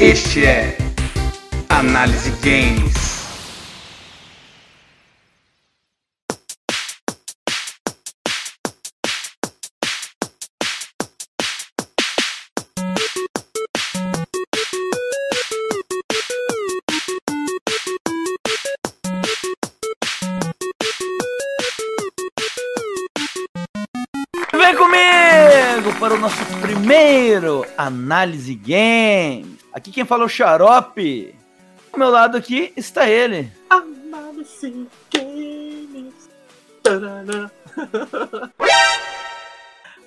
Este é Análise Games. Vem comigo para o nosso primeiro Análise Game. Aqui quem fala é o Xarope. Ao meu lado aqui está ele. Análise Games.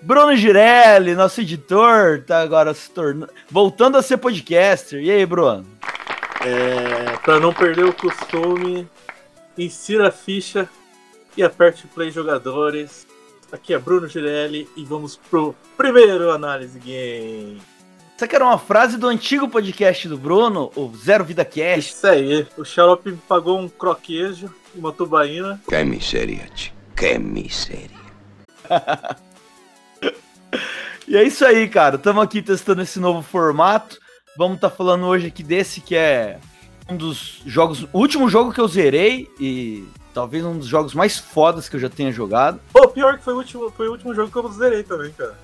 Bruno Girelli, nosso editor, tá agora se tornando. voltando a ser podcaster. E aí, Bruno? É, pra não perder o costume, insira a ficha e aperte play jogadores. Aqui é Bruno Girelli e vamos pro primeiro Análise Game. Essa aqui era uma frase do antigo podcast do Bruno, o Zero Vida Cast. Isso aí, o Xarope me pagou um croquejo e uma tubaína. Que miséria. Que miséria. E é isso aí, cara. Estamos aqui testando esse novo formato. Vamos estar falando hoje aqui desse que é um dos jogos, o último jogo que eu zerei e talvez um dos jogos mais fodas que eu já tenha jogado. Pô, pior que foi o último, foi o último jogo que eu zerei também, cara.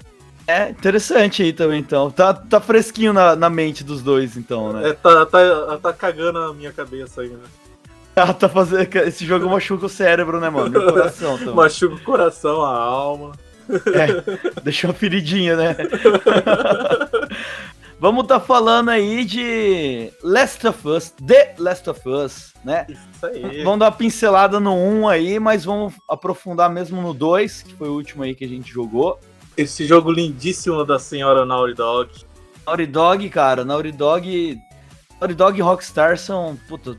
É interessante aí também, então. Tá, tá fresquinho na, na mente dos dois, então, né? É, tá, tá, tá cagando a minha cabeça aí, né? Ah, tá fazendo. Esse jogo machuca o cérebro, né, mano? E o coração também. Machuca o coração, a alma. É, deixou uma feridinha, né? Vamos tá falando aí de Last of Us, The Last of Us, né? Isso aí. Vamos dar uma pincelada no 1 aí, mas vamos aprofundar mesmo no 2, que foi o último aí que a gente jogou. Esse jogo lindíssimo da senhora Naughty Dog. Naughty Dog, cara, Naughty Dog. Naughty Dog e Rockstar são, puta,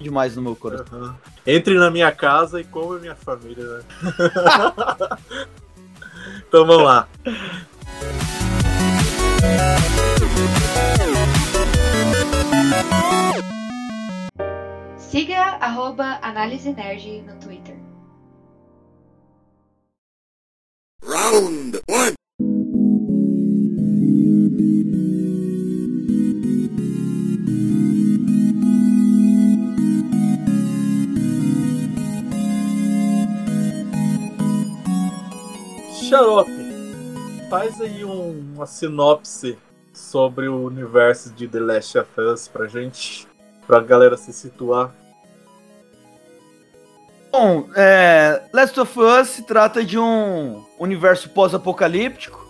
demais no meu coração. Uhum. Entre na minha casa e coma minha família, né? então vamos lá. Siga arroba Análise Nerd no Twitter. Xarope, faz aí um- uma sinopse sobre o universo de The Last of Us pra gente, pra galera se situar. Bom, é, Last of Us se trata de um universo pós-apocalíptico,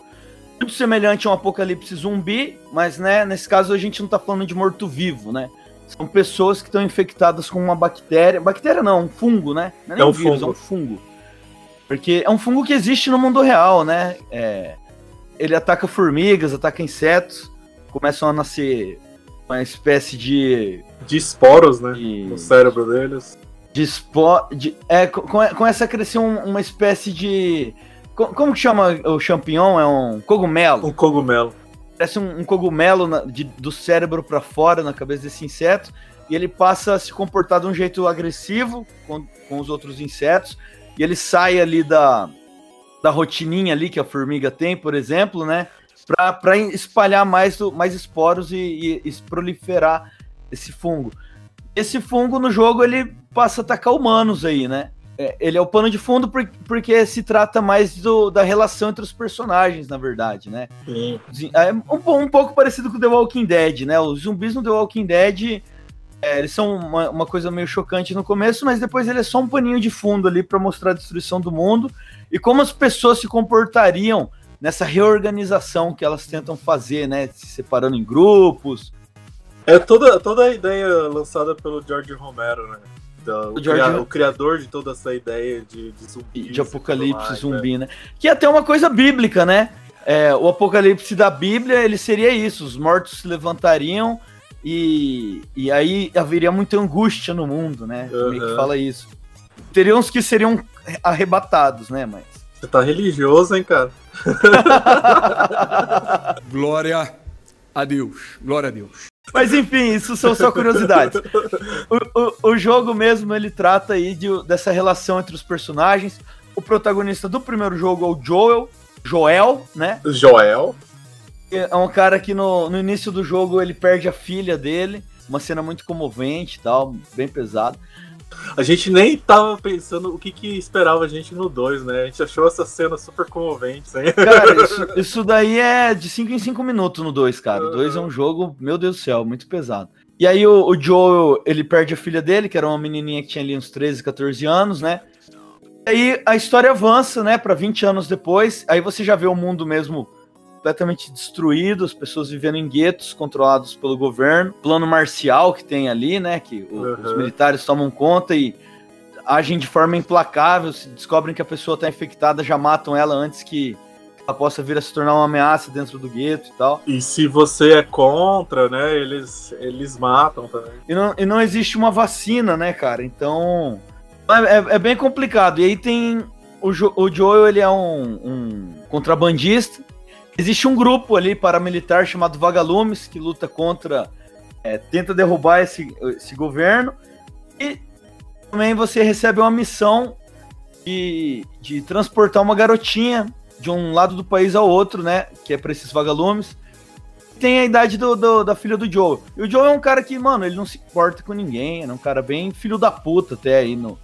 muito semelhante a um apocalipse zumbi, mas né, nesse caso a gente não tá falando de morto-vivo, né? São pessoas que estão infectadas com uma bactéria. Bactéria não, um fungo, né? Não é, É um vírus, fungo. é um fungo. Porque é um fungo que existe no mundo real, né? É, ele ataca formigas, ataca insetos, começam a nascer uma espécie de. De esporos, né? de No cérebro deles. de spó. De, é, come- começa a crescer um- uma espécie de. co- Como que chama o champignon? É um cogumelo. Um cogumelo. Parece um, um cogumelo na- de- do cérebro para fora na cabeça desse inseto. E ele passa a se comportar de um jeito agressivo com, com os outros insetos. E ele sai ali da, da rotininha ali que a formiga tem, por exemplo, né? Para espalhar mais, mais esporos e, e- e proliferar esse fungo. Esse fungo no jogo ele passa a atacar humanos aí, né? É, ele é o pano de fundo por- porque se trata mais do- da relação entre os personagens, na verdade, né? Sim. É um, um pouco parecido com The Walking Dead, né? Os zumbis no The Walking Dead, é, eles são uma, uma coisa meio chocante no começo, mas depois ele é só um paninho de fundo ali para mostrar a destruição do mundo e como as pessoas se comportariam nessa reorganização que elas tentam fazer, né? Se separando em grupos. É toda, toda a ideia lançada pelo George Romero, né? Da- o, O George- cria- o criador de toda essa ideia de, de zumbi. de apocalipse zumbi, né? Que é até uma coisa bíblica, né? É, o apocalipse da Bíblia, ele seria isso: os mortos se levantariam e, e aí haveria muita angústia no mundo, né? Meio que Aham. fala isso. Teriam uns que seriam arrebatados, né? Mas. Você tá religioso, hein, cara? Glória a Deus. Glória a Deus. Mas enfim, isso são só curiosidades. O, o, o jogo mesmo, ele trata aí de, dessa relação entre os personagens. O protagonista do primeiro jogo é o Joel, Joel, né? Joel. É um cara que no, no início do jogo ele perde a filha dele, uma cena muito comovente e tal, bem pesado. A gente nem tava pensando o que, que esperava a gente no 2, né? A gente achou essa cena super comovente. Hein? Cara, isso, isso daí é de 5 em 5 minutos no 2, cara. O 2 é um jogo, meu Deus do céu, muito pesado. E aí o, o Joel, ele perde a filha dele, que era uma menininha que tinha ali uns 13, 14 anos, né? E aí a história avança, né, para 20 anos depois. Aí você já vê o mundo mesmo completamente destruído, as pessoas vivendo em guetos controlados pelo governo, plano marcial que tem ali, né, que o, Uhum. os militares tomam conta e agem de forma implacável, se descobrem que a pessoa está infectada, já matam ela antes que ela possa vir a se tornar uma ameaça dentro do gueto e tal. E se você é contra, né? Eles, eles matam também. E não, e não existe uma vacina, né, cara? Então. É, é- é bem complicado. E aí tem. O, Jo- o Joel, ele é um, um contrabandista. Existe um grupo ali paramilitar chamado Vagalumes, que luta contra. é, tenta derrubar esse, esse governo. E também você recebe uma missão de, de transportar uma garotinha de um lado do país ao outro, né? Que é pra esses vagalumes tem a idade do, do- da filha do Joe. E o Joe é um cara que, mano, ele não se importa com ninguém. É um cara bem filho da puta, até aí no.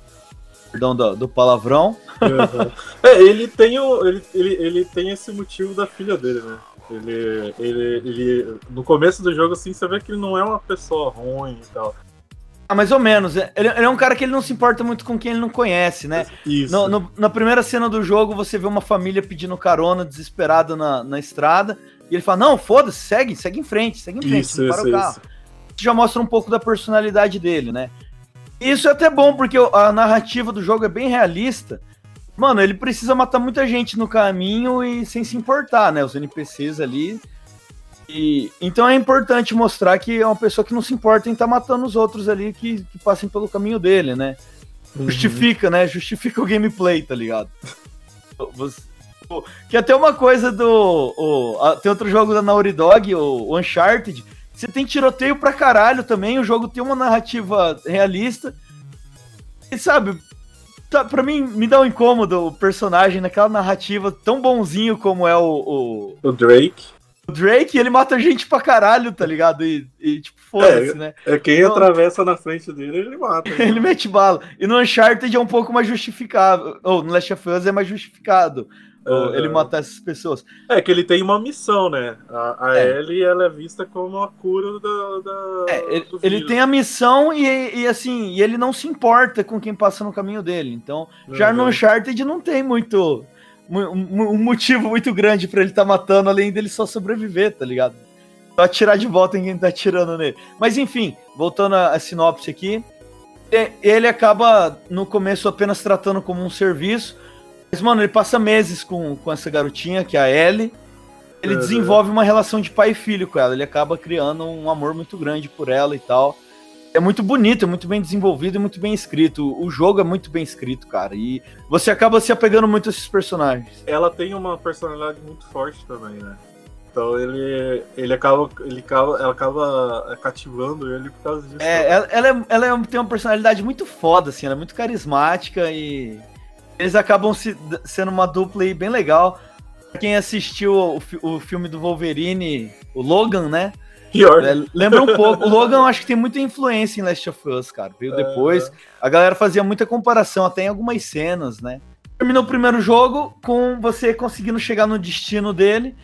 Perdão do, do palavrão. É, ele tem, o, ele, ele, ele tem esse motivo da filha dele, né? Ele, ele, ele. No começo do jogo, assim, você vê que ele não é uma pessoa ruim e tal. Ah, mais ou menos. Ele, ele é um cara que ele não se importa muito com quem ele não conhece, né? Isso. No- no- na primeira cena do jogo, você vê uma família pedindo carona, desesperada na, na estrada. E ele fala: Não, foda-se, segue, segue em frente, segue em frente, isso, não para isso, o carro. isso. Isso já mostra um pouco da personalidade dele, né? Isso é até bom, porque a narrativa do jogo é bem realista. Mano, ele precisa matar muita gente no caminho e sem se importar, né? Os NPCs ali. E, então é importante mostrar que é uma pessoa que não se importa em estar matando os outros ali que, que passem pelo caminho dele, né? Justifica, né? Justifica o gameplay, tá ligado? Que até uma coisa do. o- a- tem outro jogo da Naughty Dog, o Uncharted. Você tem tiroteio pra caralho também. O jogo tem uma narrativa realista. E sabe, tá, pra mim me dá um incômodo o personagem naquela narrativa tão bonzinho como é o, o, O Drake. o Drake. Ele mata gente pra caralho, tá ligado? E, e, tipo, foda-se, né? É quem Não. atravessa na frente dele, ele mata. né? Ele mete bala. E no Uncharted é um pouco mais justificável. Ou no Last of Us é mais justificado. Ou Aham. Ele matar essas pessoas. É que ele tem uma missão, né? A, a É. Ellie, ela é vista como a cura da. da É, ele, ele tem a missão e, e, assim, e ele não se importa com quem passa no caminho dele. Então, já no Uhum. Uncharted não tem muito. mu- mu- Um motivo muito grande pra ele estar matando, além dele só sobreviver, tá ligado? Só atirar de volta em quem tá atirando nele. Mas enfim, voltando à à sinopse aqui. Ele acaba, no começo, apenas tratando como um serviço. Mas, mano, ele passa meses com, com essa garotinha, que é a Ellie. Ele Uhum. desenvolve uma relação de pai e filho com ela. Ele acaba criando um amor muito grande por ela e tal. É muito bonito, é muito bem desenvolvido e muito bem escrito. O jogo é muito bem escrito, cara. E você acaba se apegando muito a esses personagens. Ela tem uma personalidade muito forte também, né? Então ele, ele acaba, ele acaba, ela acaba cativando ele por causa disso. É, ela, ela, é- ela é- tem uma personalidade muito foda, assim. Ela é muito carismática e eles acabam se- sendo uma dupla aí bem legal. Pra quem assistiu o, o filme do Wolverine, o Logan, né? Pior. É, lembra um pouco. O Logan acho que tem muita influência em Last of Us, cara. Veio depois. A galera fazia muita comparação, até em algumas cenas, né? Terminou o primeiro jogo com você conseguindo chegar no destino dele.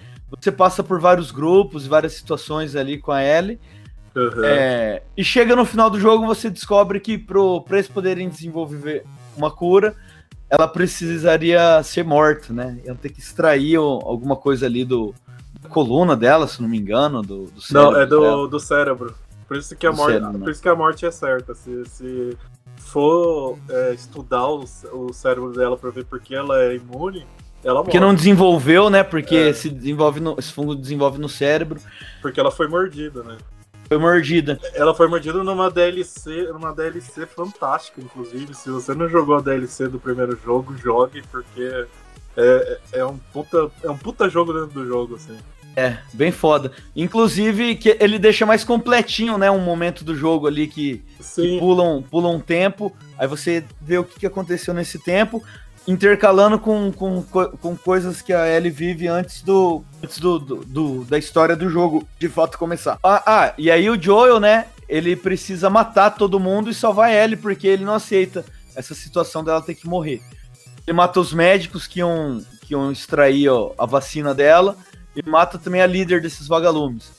Você passa por vários grupos, várias situações ali com a Ellie. Uhum. É, e chega no final do jogo, você descobre que pro, pra eles poderem desenvolver uma cura, ela precisaria ser morta, né? Ela ter que extrair alguma coisa ali do da coluna dela, se não me engano, do, do Não, cérebro é do, dela. do cérebro. Por isso que a Do morte, cérebro, né? por isso que a morte é certa. Se, se for é, estudar o, o cérebro dela pra ver por que ela é imune, ela morre. Porque não desenvolveu, né? Porque É. se desenvolve no, esse fungo desenvolve no cérebro. Porque ela foi mordida, né? Foi mordida. Ela foi mordida numa DLC, numa DLC fantástica, inclusive. Se você não jogou a DLC do primeiro jogo, jogue, porque é, é um puta, é um puta jogo dentro do jogo, assim. É, bem foda. Inclusive, que ele deixa mais completinho, né? Um momento do jogo ali que, que Sim, pula, um, tempo. Aí você vê o que aconteceu nesse tempo. Intercalando com, com, co- com coisas que a Ellie vive antes do antes do, do- do- da história do jogo de fato começar. Ah, ah, e aí o Joel, né, ele precisa matar todo mundo e salvar a Ellie porque ele não aceita essa situação dela ter que morrer. Ele mata os médicos que iam, que iam extrair ó, a vacina dela e mata também a líder desses vagalumes.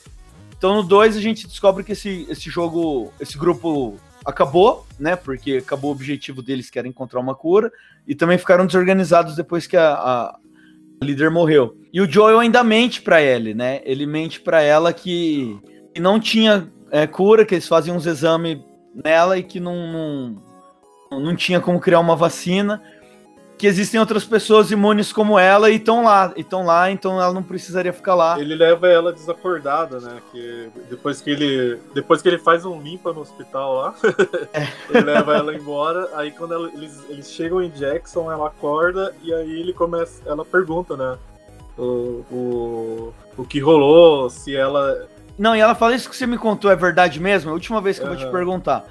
Então no 2 a gente descobre que esse, esse jogo, esse grupo acabou, né? Porque acabou o objetivo deles, que era encontrar uma cura, e também ficaram desorganizados depois que a, a líder morreu. E o Joel ainda mente pra Ellie, né? Ele mente pra ela que, que não tinha é, cura, que eles faziam uns exames nela e que não, não, não tinha como criar uma vacina. Que existem outras pessoas imunes como ela e estão lá, estão lá, então ela não precisaria ficar lá. Ele leva ela desacordada, né? Que depois que ele. Depois que ele faz um limpa no hospital lá, ele leva ela embora. Aí quando ela- eles, eles chegam em Jackson, ela acorda e aí ele começa. Ela pergunta, né? O, o, o que rolou, se ela. Não, e ela fala isso que você me contou é verdade mesmo? É a última vez que eu vou te perguntar.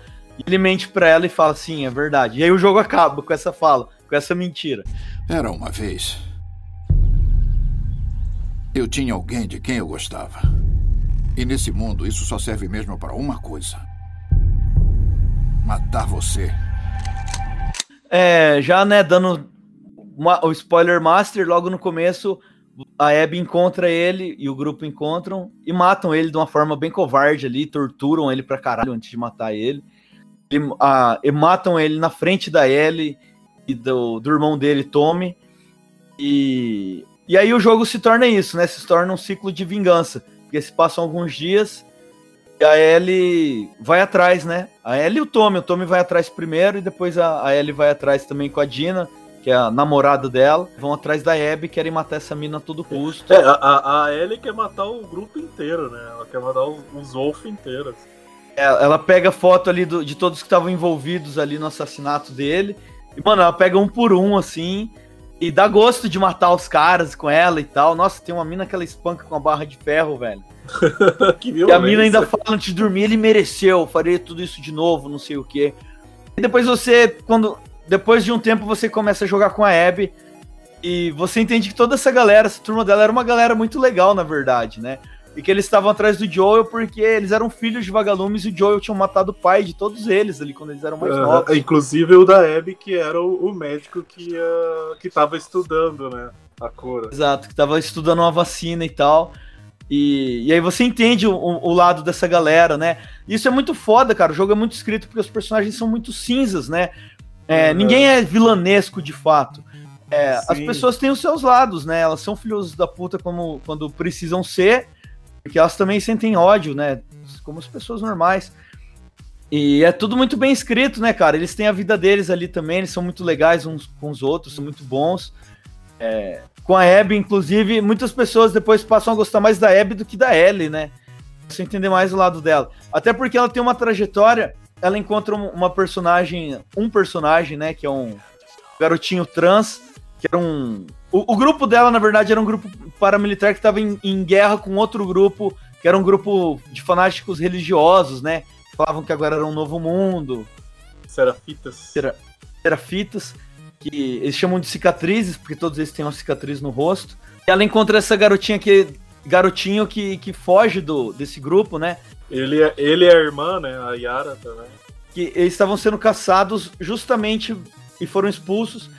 Ele mente pra ela e fala, sim, é verdade. E aí o jogo acaba com essa fala, com essa mentira. Era uma vez. Eu tinha alguém de quem eu gostava. E nesse mundo, isso só serve mesmo para uma coisa: matar você. É, já, né, dando uma- o spoiler master, logo no começo, a Abby encontra ele e o grupo encontram e matam ele de uma forma bem covarde ali, torturam ele pra caralho antes de matar ele. E, a- e matam ele na frente da Ellie e do, do irmão dele, Tommy. E, e aí o jogo se torna isso, né? Se torna um ciclo de vingança. Porque se passam alguns dias e a Ellie vai atrás, né? A Ellie e o Tommy. O Tommy vai atrás primeiro e depois a, a Ellie vai atrás também com a Dina, que é a namorada dela. Vão atrás da Abby, querem matar essa mina a todo custo. É, a, a, Ellie quer matar o grupo inteiro, né? Ela quer matar os, os Wolf inteiros. Ela pega foto ali do- de todos que estavam envolvidos ali no assassinato dele. E, mano, ela pega um por um, assim. E dá gosto de matar os caras com ela e tal. Nossa, tem uma mina que ela espanca com a barra de ferro, velho. que E a mina ainda fala antes de dormir, ele mereceu, faria tudo isso de novo, não sei o quê. E depois você, quando. Depois de um tempo, você começa a jogar com a Abby. E você entende que toda essa galera, essa turma dela, era uma galera muito legal, na verdade, né? E que eles estavam atrás do Joel porque eles eram filhos de vagalumes e o Joel tinha matado o pai de todos eles ali quando eles eram mais novos. Inclusive o da Abby, que era o, o médico que, ia, que tava estudando, né? A cura. Exato, que tava estudando uma vacina e tal. E, e aí você entende o, o lado dessa galera, né? Isso é muito foda, cara. O jogo é muito escrito porque os personagens são muito cinzas, né? É, Uhum. Ninguém é vilanesco de fato. É, as pessoas têm os seus lados, né? Elas são filhos da puta como, quando precisam ser, porque elas também sentem ódio, né? Como as pessoas normais. E é tudo muito bem escrito, né, cara? Eles têm a vida deles ali também, eles são muito legais uns com os outros, são muito bons. É, com a Abby, inclusive, muitas pessoas depois passam a gostar mais da Abby do que da Ellie, né? Você entender mais o lado dela. Até porque ela tem uma trajetória, ela encontra um- uma personagem, um personagem, né, que é um garotinho trans, que era um... O, o grupo dela, na verdade, era um grupo paramilitar que estava em, em guerra com outro grupo, que era um grupo de fanáticos religiosos, né? Falavam que agora era um novo mundo, Serafitas. Será- serafitas, que eles chamam de cicatrizes, porque todos eles têm uma cicatriz no rosto. E ela encontra essa garotinha que. Garotinho que, que foge do, desse grupo, né? Ele, é- ele é a irmã, né? A Yara também. Que eles estavam sendo caçados justamente e foram expulsos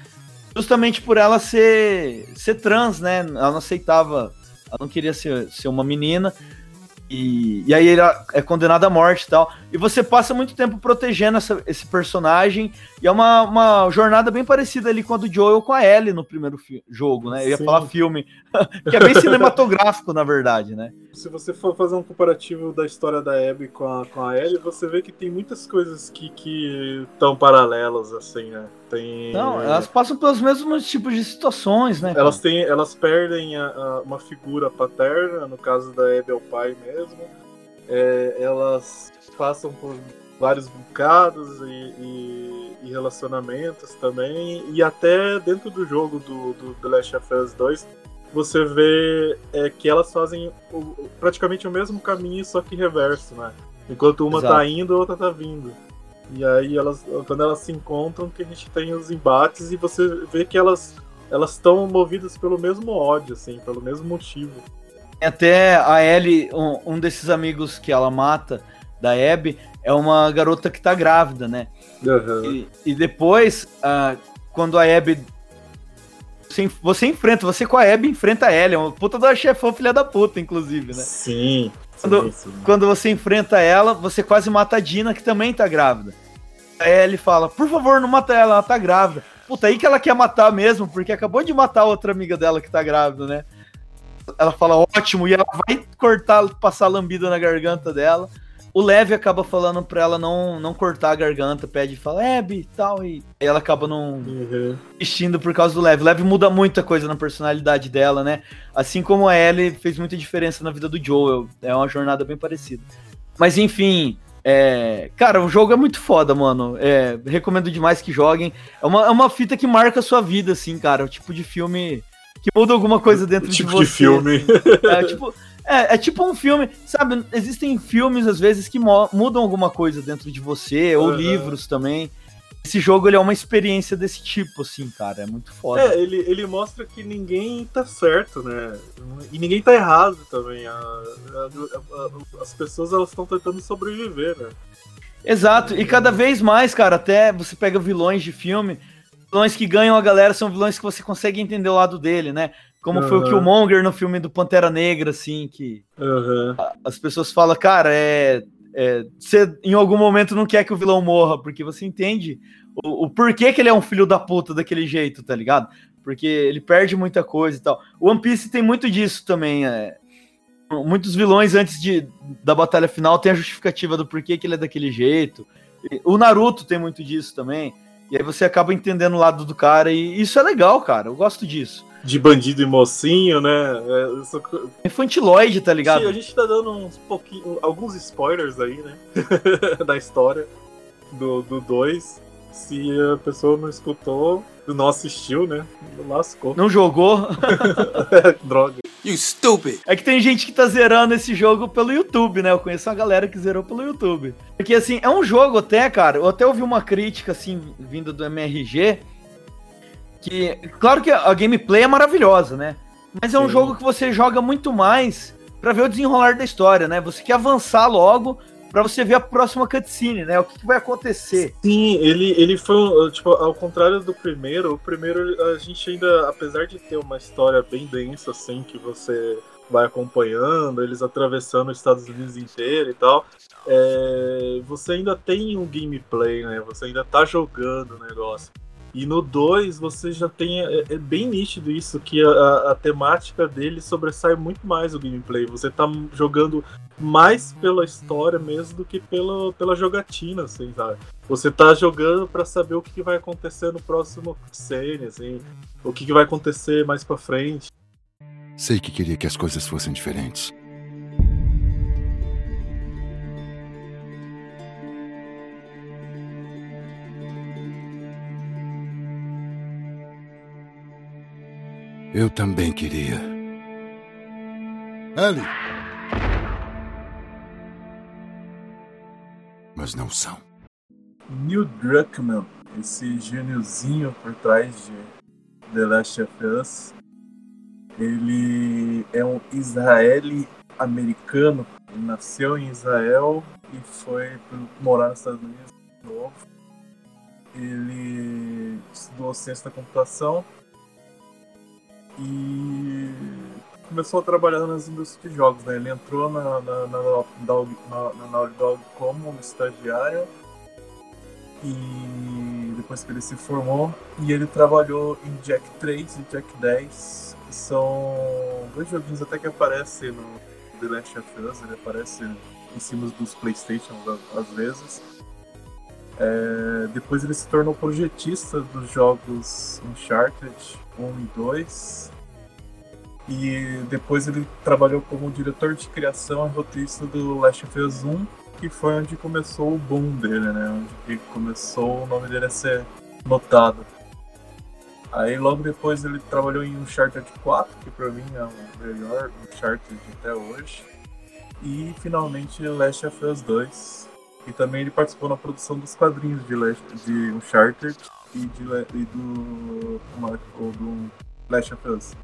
justamente por ela ser, ser trans, né? Ela não aceitava, ela não queria ser, ser uma menina. E, e aí ele é condenado à morte e tal. E você passa muito tempo protegendo essa- esse personagem. E é uma, uma jornada bem parecida ali com a do Joel com a Ellie no primeiro jogo, né? Eu ia Sim. falar filme. que é bem cinematográfico, na verdade, né? Se você for fazer um comparativo da história da Abby com a, com a Ellie, você vê que tem muitas coisas que estão paralelas, assim, né? Tem... Então, elas passam pelos mesmos tipos de situações, né? cara? Elas, têm, elas perdem a- a- uma figura paterna, no caso da Abby é o pai mesmo. É, elas passam por vários bocados e, e- e relacionamentos também. E até dentro do jogo do, do The Last of Us 2, você vê é, que elas fazem o- praticamente o mesmo caminho, só que reverso, né? Enquanto uma Exato. tá indo, a outra tá vindo. E aí elas, quando elas se encontram, que a gente tem os embates e você vê que elas elas estão movidas pelo mesmo ódio, assim, pelo mesmo motivo. Até a Ellie, um, um desses amigos que ela mata, da Abby, é uma garota que tá grávida, né? Uhum. E, e depois, ah, quando a Abby. Você, você enfrenta, você com a Abby enfrenta a Ellie, é uma puta da chefão filha da puta, inclusive, né? Sim. Quando- sim, sim. Quando você enfrenta ela, você quase mata a Dina, que também tá grávida. A Ellie fala, por favor, não mata ela, ela tá grávida. Puta, aí que ela quer matar mesmo, porque acabou de matar outra amiga dela que tá grávida, né? Ela fala, ótimo, e ela vai cortar, passar lambida na garganta dela. O Leve acaba falando pra ela não, não cortar a garganta, pede, fala, Abby e tal, e aí ela acaba não Uhum. vestindo por causa do Leve. O Leve muda muita coisa na personalidade dela, né? Assim como a Ellie fez muita diferença na vida do Joel. É uma jornada bem parecida. Mas enfim, é... cara, o jogo é muito foda, mano. É, Recomendo demais que joguem. É uma, é uma fita que marca a sua vida, assim, cara. O tipo de filme que muda alguma coisa dentro tipo de você. de filme. assim. É, tipo, é, é tipo um filme, sabe? Existem filmes, às vezes, que mudam alguma coisa dentro de você, ou livros também. Esse jogo ele é uma experiência desse tipo, assim, cara. É muito foda. É, ele, ele mostra que ninguém tá certo, né? E ninguém tá errado também. A- a- a- as pessoas elas estão tentando sobreviver, né? Exato, e cada vez mais, cara, até você pega vilões de filme, vilões que ganham a galera são vilões que você consegue entender o lado dele, né? Como foi o. Killmonger no filme do Pantera Negra, assim, que Aham. as pessoas falam, cara, é. é, você em algum momento não quer que o vilão morra, porque você entende o, o porquê que ele é um filho da puta daquele jeito, tá ligado? Porque ele perde muita coisa e tal. O One Piece tem muito disso também. É, muitos vilões antes de, da batalha final tem a justificativa do porquê que ele é daquele jeito. O Naruto tem muito disso também. E aí você acaba entendendo o lado do cara, e isso é legal, cara. Eu gosto disso. De bandido e mocinho, né? É, isso- Infantiloide, tá ligado? a gente tá dando uns pouquinho, alguns spoilers aí, né? da história do 2. Do dois. Se a pessoa não escutou, não assistiu, né? Lascou. Não jogou. Droga. You stupid! É que tem gente que tá zerando esse jogo pelo YouTube, né? Eu conheço uma galera que zerou pelo YouTube. Porque, assim, é um jogo até, cara. Eu até ouvi uma crítica, assim, vinda do MRG. Que, claro que a gameplay é maravilhosa, né? Mas é um Sim. jogo que você joga muito mais pra ver o desenrolar da história, né? Você quer avançar logo pra você ver a próxima cutscene, né? O que, que vai acontecer. Sim, ele, ele foi, tipo, ao contrário do primeiro, o primeiro a gente ainda, apesar de ter uma história bem densa, assim, que você vai acompanhando, eles atravessando os Estados Unidos inteiro e tal, é, você ainda tem um gameplay, né? Você ainda tá jogando o negócio. E no 2 você já tem. É, é bem nítido isso, que a, a- temática dele sobressai muito mais o gameplay. Você tá jogando mais pela história mesmo do que pela, pela jogatina, assim, sabe? Você tá jogando pra saber o que, vai acontecer no próximo cutscene, assim, o que vai acontecer mais pra frente. Sei que queria que as coisas fossem diferentes. Eu também queria. Ellie! Mas não são. Neil Druckmann, esse gêniozinho por trás de The Last of Us, ele é um israeli americano. Ele nasceu em Israel e foi morar nos Estados Unidos de novo. Ele estudou ciência da computação e começou a trabalhar nas indústrias de jogos. Né? Ele entrou na, na, na, na, na Naughty Dog como estagiário e depois que ele se formou e ele trabalhou em Jack 3 e Jack 10 que são dois joguinhos até que aparecem no The Last of Us ele aparece em cima dos Playstation às vezes É, depois ele se tornou projetista dos jogos Uncharted 1 e 2 e depois ele trabalhou como diretor de criação e roteirista do Last of Us 1 que foi onde começou o boom dele, né? Onde que começou o nome dele a ser notado. Aí logo depois ele trabalhou em Uncharted 4, que pra mim é o melhor Uncharted até hoje. E finalmente Last of Us 2, E também ele participou na produção dos quadrinhos de, Last, de e, de, e do, ou do Last of Us.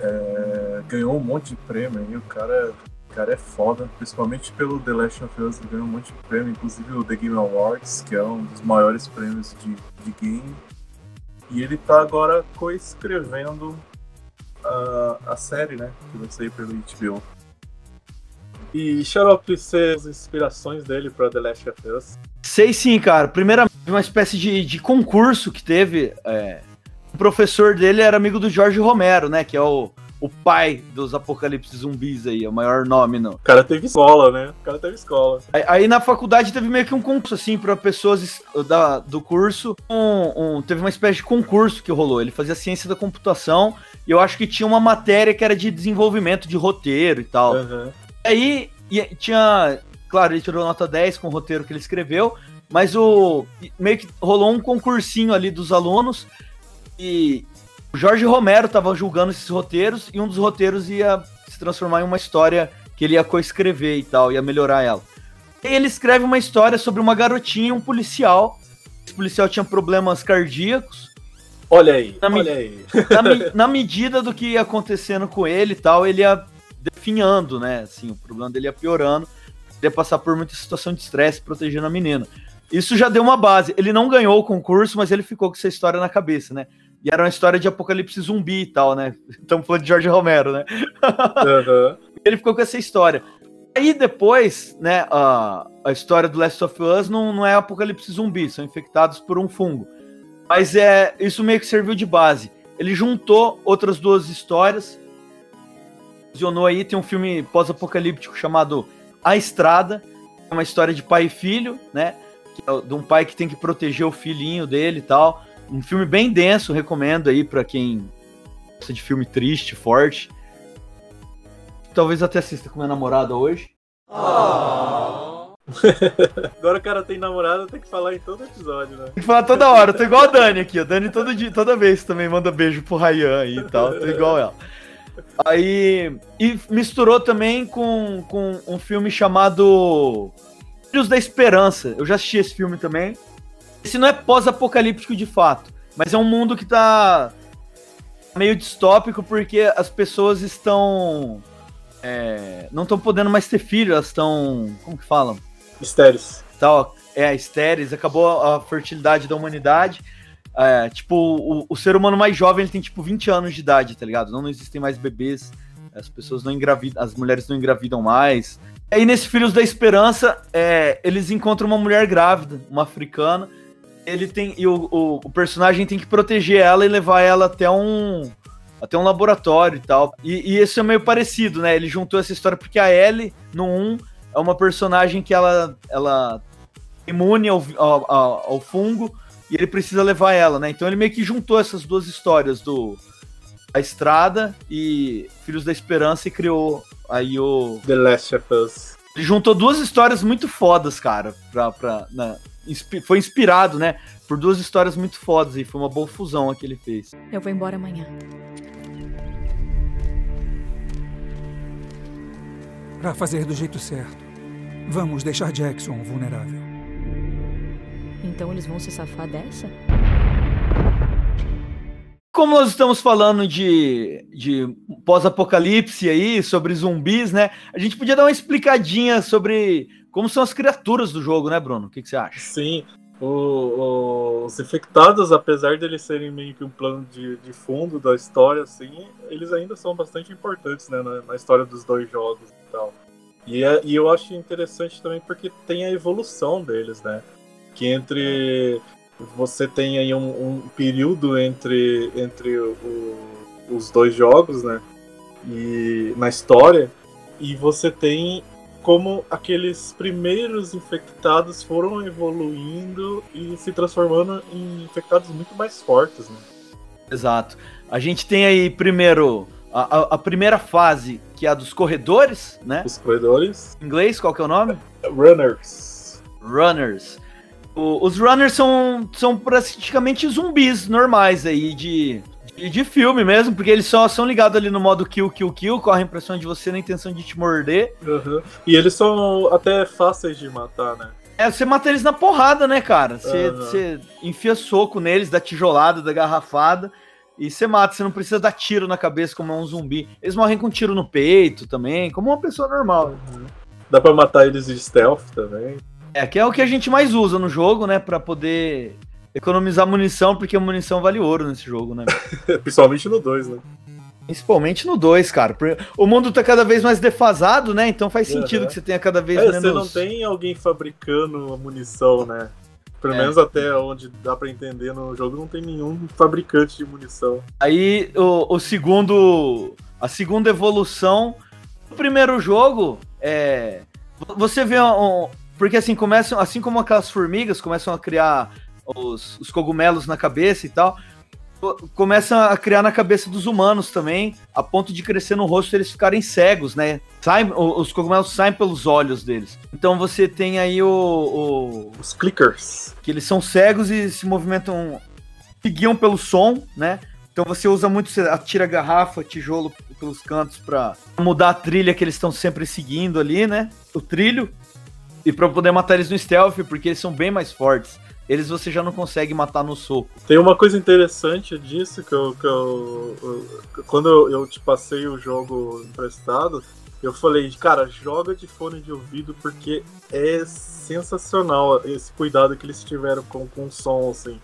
É, ganhou um monte de prêmio aí, o cara, o cara é foda, principalmente pelo The Last of Us, ele ganhou um monte de prêmio, inclusive o The Game Awards, que é um dos maiores prêmios de, de game. E ele tá agora coescrevendo a, a série, né? Que vai sair pelo HBO. E Xarope, as inspirações dele pra The Last of Us? Sei sim, cara. Primeiramente, uma espécie de, de concurso que teve. é, o professor dele era amigo do Jorge Romero, né? Que é o, o pai dos apocalipse zumbis aí, é o maior nome no, O cara teve escola, né? O cara teve escola. Aí, aí na faculdade teve meio que um concurso, assim, para pessoas es- da, do curso. Um, um- teve uma espécie de concurso que rolou. Ele fazia ciência da computação e eu acho que tinha uma matéria que era de desenvolvimento de roteiro e tal. Aham. Aí e- tinha. Claro, ele tirou nota 10 com o roteiro que ele escreveu, mas o. Meio que rolou um concursinho ali dos alunos e o Jorge Romero tava julgando esses roteiros e um dos roteiros ia se transformar em uma história que ele ia coescrever e tal, ia melhorar ela. E ele escreve uma história sobre uma garotinha, um policial. Esse policial tinha problemas cardíacos. Olha aí, Na olha aí. Na, na medida do que ia acontecendo com ele e tal, ele ia definhando, né? Assim, o problema dele ia piorando. Ia passar por muita situação de estresse protegendo a menina. Isso já deu uma base. Ele não ganhou o concurso, mas ele ficou com essa história na cabeça, né? E era uma história de apocalipse zumbi e tal, né? Estamos falando de Jorge Romero, né? Aham. ele ficou com essa história. Aí depois, né, a, a história do Last of Us não, não é apocalipse zumbi, são infectados por um fungo. Mas é isso meio que serviu de base. Ele juntou outras duas histórias, fusionou aí, tem um filme pós-apocalíptico chamado A Estrada, é uma história de pai e filho, né, é de um pai que tem que proteger o filhinho dele e tal. Um filme bem denso, recomendo aí pra quem gosta de filme triste, forte. Talvez até assista com minha namorada hoje. Agora o cara tem namorada, tem que falar em todo episódio, né? Tem que falar toda hora, eu tô igual a Dani aqui. A Dani todo dia, toda vez também manda beijo pro Ryan aí e tal. Tô igual ela. Aí. E misturou também com, com um filme chamado Filhos da Esperança. Eu já assisti esse filme também. Esse não é pós-apocalíptico de fato, mas é um mundo que tá meio distópico porque as pessoas estão. é, não estão podendo mais ter filhos, elas estão. Como que falam? Mistérios. tal, é, estéreis, acabou a fertilidade da humanidade. É, tipo, o, o ser humano mais jovem ele tem tipo 20 anos de idade, tá ligado? Não, não existem mais bebês, as pessoas não engravidam, as mulheres não engravidam mais. Aí, nesse Filhos da Esperança, é, eles encontram uma mulher grávida, uma africana. Ele tem. E o, o, o personagem tem que proteger ela e levar ela até um. Até um laboratório e tal. E, e isso é meio parecido, né? Ele juntou essa história porque a Ellie, no 1, é uma personagem que ela, ela é imune ao, ao- ao fungo e ele precisa levar ela, né? Então ele meio que juntou essas duas histórias do A Estrada e Filhos da Esperança e criou aí o. The Last of Us. Ele juntou duas histórias muito fodas, cara. Pra, pra, na- inspi- foi inspirado, né? Por duas histórias muito fodas e foi uma boa fusão a que ele fez. Eu vou embora amanhã. Para fazer do jeito certo, vamos deixar Jackson vulnerável. Então eles vão se safar dessa? Como nós estamos falando de, de pós-apocalipse aí, sobre zumbis, né? A gente podia dar uma explicadinha sobre como são as criaturas do jogo, né, Bruno? O que, que você acha? Sim, o- o- os infectados, apesar de eles serem meio que um plano de, de fundo da história, assim, eles ainda são bastante importantes, né, na, na história dos dois jogos e tal. E, é- e eu acho interessante também porque tem a evolução deles, né? Que entre você tem aí um, um período entre, entre o- os dois jogos, né? E na história, e você tem como aqueles primeiros infectados foram evoluindo e se transformando em infectados muito mais fortes, né? Exato. A gente tem aí primeiro a, a- a primeira fase, que é a dos corredores, né? Os corredores. Em inglês, qual que é o nome? Runners. Runners. O- os runners são, são praticamente zumbis normais aí de, de de filme mesmo, porque eles só são ligados ali no modo kill, kill, kill, correm pra cima de você na intenção de te morder. Uhum. E eles são até fáceis de matar, né? É, você mata eles na porrada, né, cara? Você, Aham. você enfia soco neles, dá tijolada, dá garrafada, e você mata. Você não precisa dar tiro na cabeça como é um zumbi. Eles morrem com tiro no peito também, como uma pessoa normal. Dá pra matar eles de stealth também. É, que é o que a gente mais usa no jogo, né? Pra poder economizar munição, porque a munição vale ouro nesse jogo, né? Principalmente no 2, né? Principalmente no 2, cara. O mundo tá cada vez mais defasado, né? Então faz sentido que você tenha cada vez É, menos. você não tem alguém fabricando a munição, né? Pelo É. menos até onde dá pra entender no jogo, não tem nenhum fabricante de munição. Aí o, o segundo. A segunda evolução. No primeiro jogo, é. Você vê um. Porque assim, começam. Assim como aquelas formigas começam a criar os, os cogumelos na cabeça e tal. co- Começa a criar na cabeça dos humanos também, a ponto de crescer no rosto eles ficarem cegos, né? Saem, os cogumelos saem pelos olhos deles. Então você tem aí o- o, Os clickers. que eles são cegos e se movimentam, se guiam pelo som, né? Então você usa muito, você atira garrafa, tijolo pelos cantos pra mudar a trilha que eles estão sempre seguindo ali, né? O trilho. E pra poder matar eles no stealth, porque eles são bem mais fortes. Eles você já não consegue matar no soco. Tem uma coisa interessante disso que eu. Que eu, eu- quando eu, eu te passei o jogo emprestado, eu falei, cara, joga de fone de ouvido porque é sensacional esse cuidado que eles tiveram com, com o som, assim.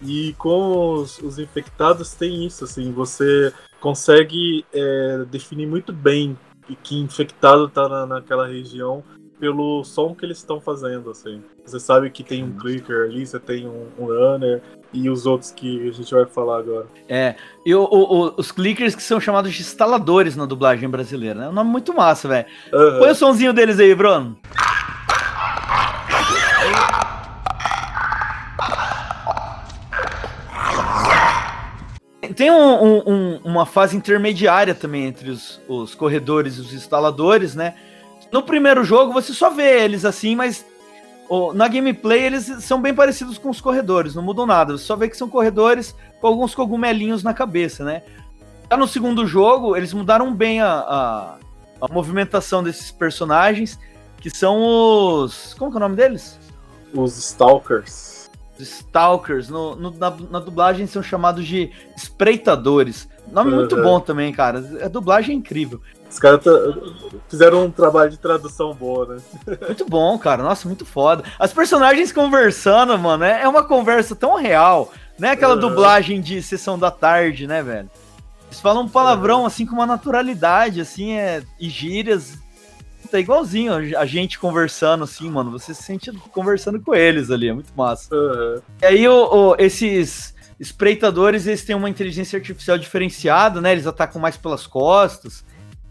E com os, os infectados tem isso, assim, você consegue é, definir muito bem que infectado tá na, naquela região pelo som que eles estão fazendo, assim. Você sabe que tem um clicker ali, você tem um, um runner e os outros que a gente vai falar agora. É, e o- o- os clickers que são chamados de instaladores na dublagem brasileira, né? É um nome muito massa, velho. Aham. Põe o sonzinho deles aí, Bruno. Tem um- um- um- uma fase intermediária também entre os, os corredores e os instaladores, né? No primeiro jogo você só vê eles assim, mas ó, na gameplay eles são bem parecidos com os corredores, não mudam nada. Você só vê que são corredores com alguns cogumelinhos na cabeça, né? Já no segundo jogo, eles mudaram bem a, a, a movimentação desses personagens, que são os. Como é o nome deles? Os Stalkers. Stalkers. No, no- na, na dublagem são chamados de espreitadores. Nome muito Uhum. bom também, cara. A dublagem é incrível. Os caras tá- fizeram um trabalho de tradução boa, né? Muito bom, cara. Nossa, muito foda. As personagens conversando, mano, é é uma conversa tão real. Não é aquela Uhum. dublagem de sessão da tarde, né, velho? Eles falam um palavrão, assim, com uma naturalidade, assim, é, e gírias. Tá igualzinho a gente conversando, assim, mano. Você se sente conversando com eles ali, é muito massa. Aham. E aí, o- o- esses espreitadores, eles têm uma inteligência artificial diferenciada, né? Eles atacam mais pelas costas.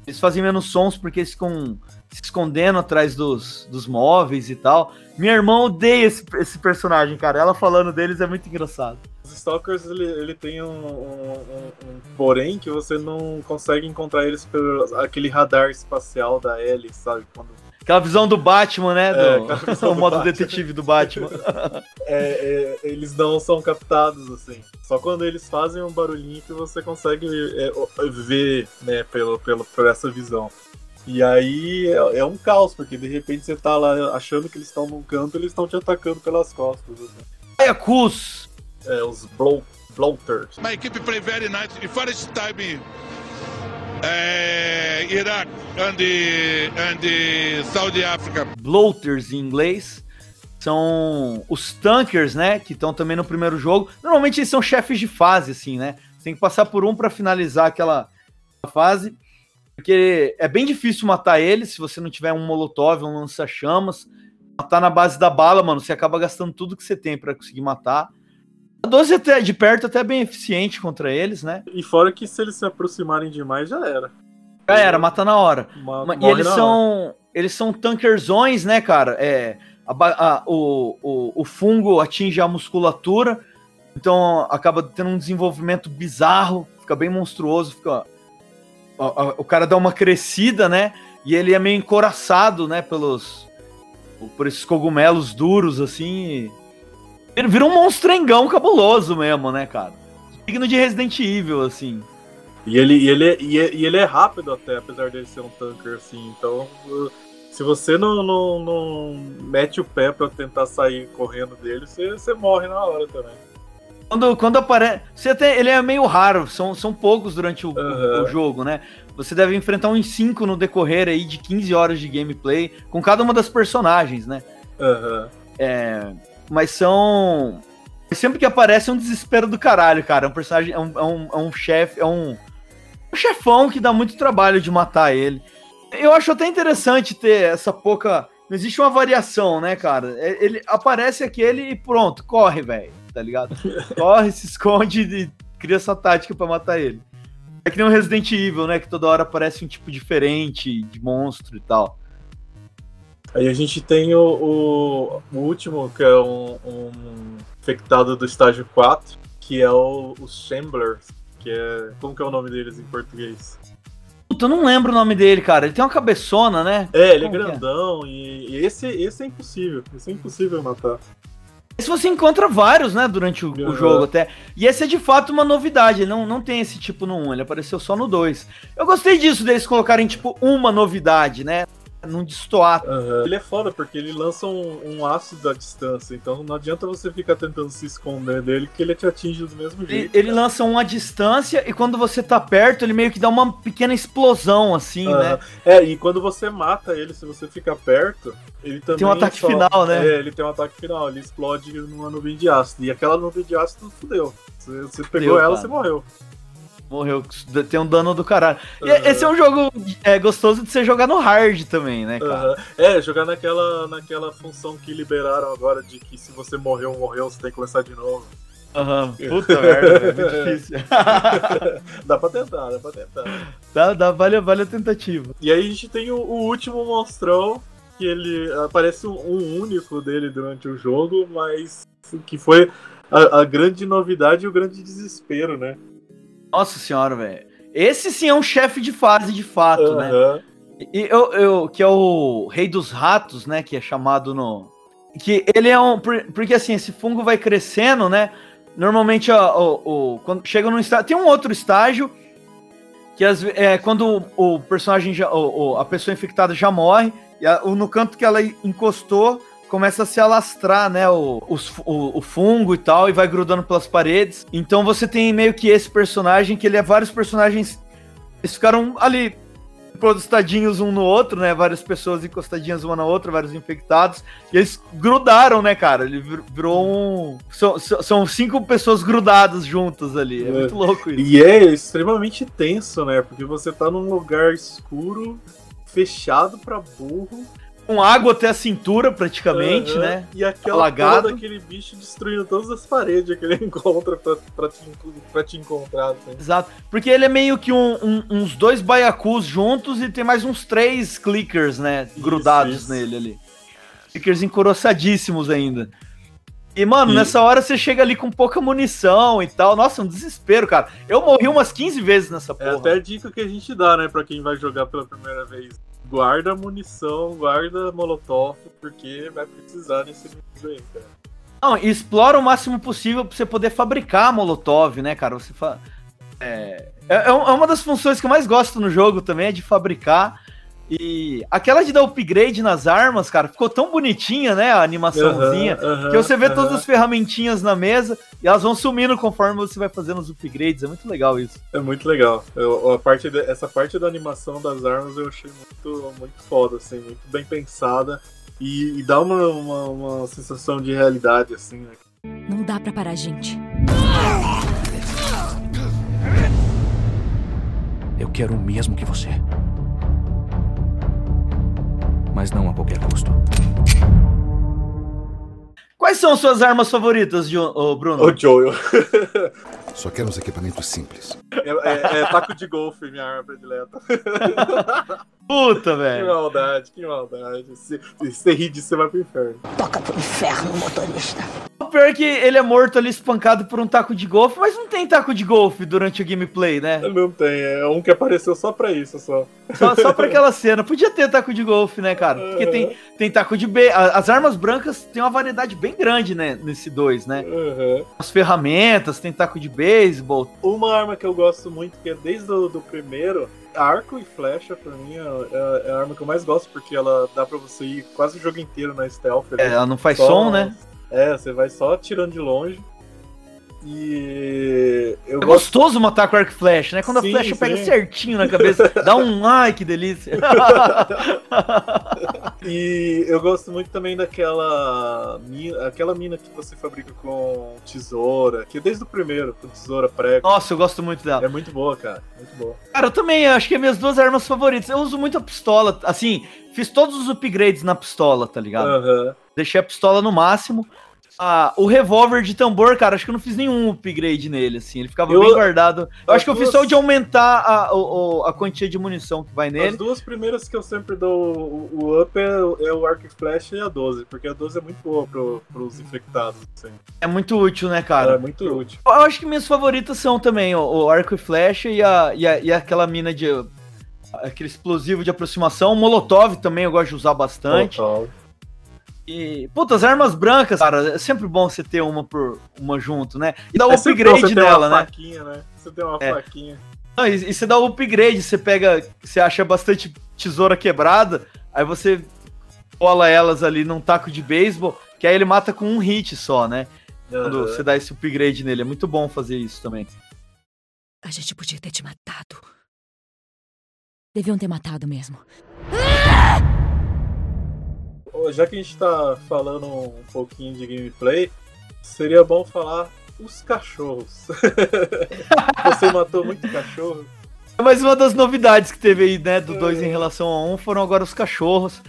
Eles fazem menos sons porque eles ficam se escondendo atrás dos, dos móveis e tal. Minha irmã odeia esse, esse personagem, cara. Ela falando deles é muito engraçado. Os Stalkers, ele, ele tem um, um- um- um porém que você não consegue encontrar eles pelo aquele radar espacial da Ellie, sabe? Quando Aquela visão do Batman, né? É, Do, visão o do modo Batman. detetive do Batman. é, é, eles não são captados, assim. Só quando eles fazem um barulhinho que você consegue é, ver, né, pelo, pelo, por essa visão. E aí é, é um caos, porque de repente você tá lá achando que eles estão num canto eles estão te atacando pelas costas. Assim. É, os blow, bloaters. My equipe play very nice. The first time uh, Iraq the Saudi Africa. bloaters em inglês. São os tankers, né? Que estão também no primeiro jogo. Normalmente eles são chefes de fase, assim, né? Você tem que passar por um pra finalizar aquela fase. Porque é bem difícil matar eles se você não tiver um molotov, um lança-chamas. Matar na base da bala, mano, você acaba gastando tudo que você tem pra conseguir matar. A 12 até, de perto até é bem eficiente contra eles, né? E fora que se eles se aproximarem demais, já era. Já era, mata na hora. Ma- E eles na hora. são. Eles são tankerzões, né, cara? É, a a- o, o, o fungo atinge a musculatura, então acaba tendo um desenvolvimento bizarro, fica bem monstruoso, fica. a- o cara dá uma crescida, né? E ele é meio encoraçado, né? Pelos. Por esses cogumelos duros, assim. e- Ele vira um monstrengão cabuloso mesmo, né, cara? digno de Resident Evil, assim. E ele, e, ele, e, e ele é rápido até, apesar dele ser um tanker, assim. Então, se você não, não, não mete o pé pra tentar sair correndo dele, você, você morre na hora também. Quando, quando aparece. Você tem, ele é meio raro, são, são poucos durante o, Aham. o jogo, né? Você deve enfrentar uns 5 no decorrer aí de 15 horas de gameplay com cada uma das personagens, né? Aham. É, mas são. Sempre que aparece é um desespero do caralho, cara. É um personagem. É um, é um, é um chefe. É um, um chefão que dá muito trabalho de matar ele. Eu acho até interessante ter essa pouca. Não existe uma variação, né, cara? É- Ele aparece aquele e pronto, corre, velho. Tá ligado? Corre, se esconde e cria essa tática pra matar ele. É que nem um Resident Evil, né? Que toda hora aparece um tipo diferente de monstro e tal. Aí a gente tem o, o, o último, que é um, um infectado do estágio 4, que é o, o Shambler, que é. Como que é o nome deles em português? Puta, eu não lembro o nome dele, cara. Ele tem uma cabeçona, né? É, ele é Como é? grandão e, e esse, esse é impossível. Esse é impossível matar. Esse você encontra vários, né, durante o, o jogo até. E esse é de fato uma novidade, ele não, não tem esse tipo no 1, ele apareceu só no 2. Eu gostei disso, deles colocarem, tipo, uma novidade, né? Não destoar. Ele é foda porque ele lança um, um ácido à distância, então não adianta você ficar tentando se esconder dele que ele te atinge do mesmo Ele, jeito. ele lança um à distância e quando você tá perto, ele meio que dá uma pequena explosão, assim, Aham. né? É, e quando você mata ele, se você ficar perto, ele também. Tem um ataque só- final, né? É, ele tem um ataque final, ele explode numa nuvem de ácido. E aquela nuvem de ácido fudeu. Você, você pegou Deu, ela, cara. você morreu. Morreu, tem um dano do caralho. Aham. esse é um jogo é, gostoso de você jogar no hard também, né, cara? Aham. É, jogar naquela, naquela função que liberaram agora de que se você morreu, morreu, você tem que começar de novo. Aham. Puta merda, é muito difícil. dá pra tentar, dá pra tentar. dá, dá, vale, vale a tentativa. E aí a gente tem o, o último monstrão, que ele aparece um, um único dele durante o jogo, mas que foi a, a grande novidade e o grande desespero, né? Nossa senhora, velho. Esse sim é um chefe de fase de fato, né? Aham. E eu, eu, que é o Rei dos Ratos, né? Que é chamado no. Que ele é um. por- Porque assim, esse fungo vai crescendo, né? Normalmente, ó, o, o- quando chega num estágio. Tem um outro estágio. Que ve- é quando o, o personagem já. o- a pessoa infectada já morre. E a- no canto que ela encostou, começa a se alastrar, né? O, os o, o fungo e tal, e vai grudando pelas paredes. Então você tem meio que esse personagem, que ele é vários personagens. Eles ficaram ali encostadinhos um no outro, né? Várias pessoas encostadinhas uma na outra, vários infectados. E eles grudaram, né, cara? Ele vir- virou um. São, são são cinco pessoas grudadas juntas ali. É É. muito louco isso. E é extremamente tenso, né? Porque você tá num lugar escuro, fechado pra burro. Com água até a cintura, praticamente, Aham. né? E aquela Alagado. daquele bicho destruindo todas as paredes que ele encontra pra, pra, te, pra te encontrar. assim. Exato. Porque ele é meio que um- um- uns dois baiacus juntos e tem mais uns três clickers, né? Grudados isso. nele ali. Clickers encoroçadíssimos ainda. E, mano, E- nessa hora você chega ali com pouca munição e tal. Nossa, um desespero, cara. Eu morri umas 15 vezes nessa É porra. até a dica que a gente dá, né, pra quem vai jogar pela primeira vez. Guarda munição, guarda molotov, porque vai precisar nesse nível aí, cara. Não, explora o máximo possível pra você poder fabricar molotov, né, cara? Você fa... é, é, é é uma das funções que eu mais gosto no jogo também, é de fabricar. E aquela de dar upgrade nas armas, cara, ficou tão bonitinha, né? A animaçãozinha. Aham, aham, que você vê aham. todas as ferramentinhas na mesa e elas vão sumindo conforme você vai fazendo os upgrades. É muito legal isso. É muito legal. Eu- a parte de- essa parte da animação das armas eu achei muito, muito foda, assim, muito bem pensada. E, e dá uma, uma, uma sensação de realidade, assim, né? Não dá pra parar a gente. Eu quero o mesmo que você. Mas não a qualquer custo. Quais são suas armas favoritas, Bruno? Ô, Joel. Só quero uns equipamentos simples. É, é- é taco de golfe, minha arma predileta. Puta, Que velho. maldade, que maldade. Se você rir disso, você vai pro inferno. Toca pro inferno, motorista. O pior é que ele é morto ali espancado por um taco de golfe, mas não tem taco de golfe durante o gameplay, né? Não tem, é um que apareceu só pra isso, só. Só, só pra aquela cena. Podia ter taco de golfe, né, cara? Porque tem, tem taco de B. As armas brancas tem uma variedade bem grande, né? Nesse 2, né? Uhum. As ferramentas, tem taco de B, beisebol. Uma arma que eu gosto muito, que é desde o do primeiro, arco e flecha, pra mim, é, é- a arma que eu mais gosto, porque ela dá pra você ir quase o jogo inteiro na stealth. É, ela não faz Só- som, né? É, você vai só atirando de longe. E eu É gosto gostoso matar com arco e flecha, né? Quando Sim, a flecha pega sim. certinho na cabeça, dá um ai que delícia. E eu gosto muito também daquela mina, aquela mina que você fabrica com tesoura, que é desde o primeiro, com tesoura prego. Nossa, eu gosto muito dela. É muito boa, cara. Muito boa. Cara, eu também acho que é minhas duas armas favoritas. Eu uso muito a pistola, assim, fiz todos os upgrades na pistola, tá ligado? Aham. Deixei a pistola no máximo. Ah, o revólver de tambor, cara, acho que eu não fiz nenhum upgrade nele, assim. Ele ficava Eu- bem guardado. Eu as acho que eu fiz só de aumentar a, o- a quantia de munição que vai As nele. duas primeiras que eu sempre dou o, o up é, é o arco e flecha e a 12, porque a 12 é muito boa pro, pros infectados, assim. É muito útil, né, cara? é muito útil. Eu acho que minhas favoritas são também o, o arco e flecha e, a, e, a- e aquela mina de. aquele explosivo de aproximação. O Molotov também eu gosto de usar bastante. Total. E, puta, as armas brancas, cara, é sempre bom você ter uma por uma junto, né? E dá o É upgrade dela, uma né? faquinha, né? Você tem uma É. faquinha. Não, e, e você dá o upgrade, você pega, você acha bastante tesoura quebrada, aí você cola elas ali num taco de beisebol, que aí ele mata com um hit só, né? Quando você dá esse upgrade nele. É muito bom fazer isso também. A gente podia ter te matado. Deviam ter matado mesmo. Já que a gente tá falando um pouquinho de gameplay, seria bom falar os cachorros. Você matou muito cachorro? Mas uma das novidades que teve aí, né, do 2 em relação a 1 um, foram agora os cachorros.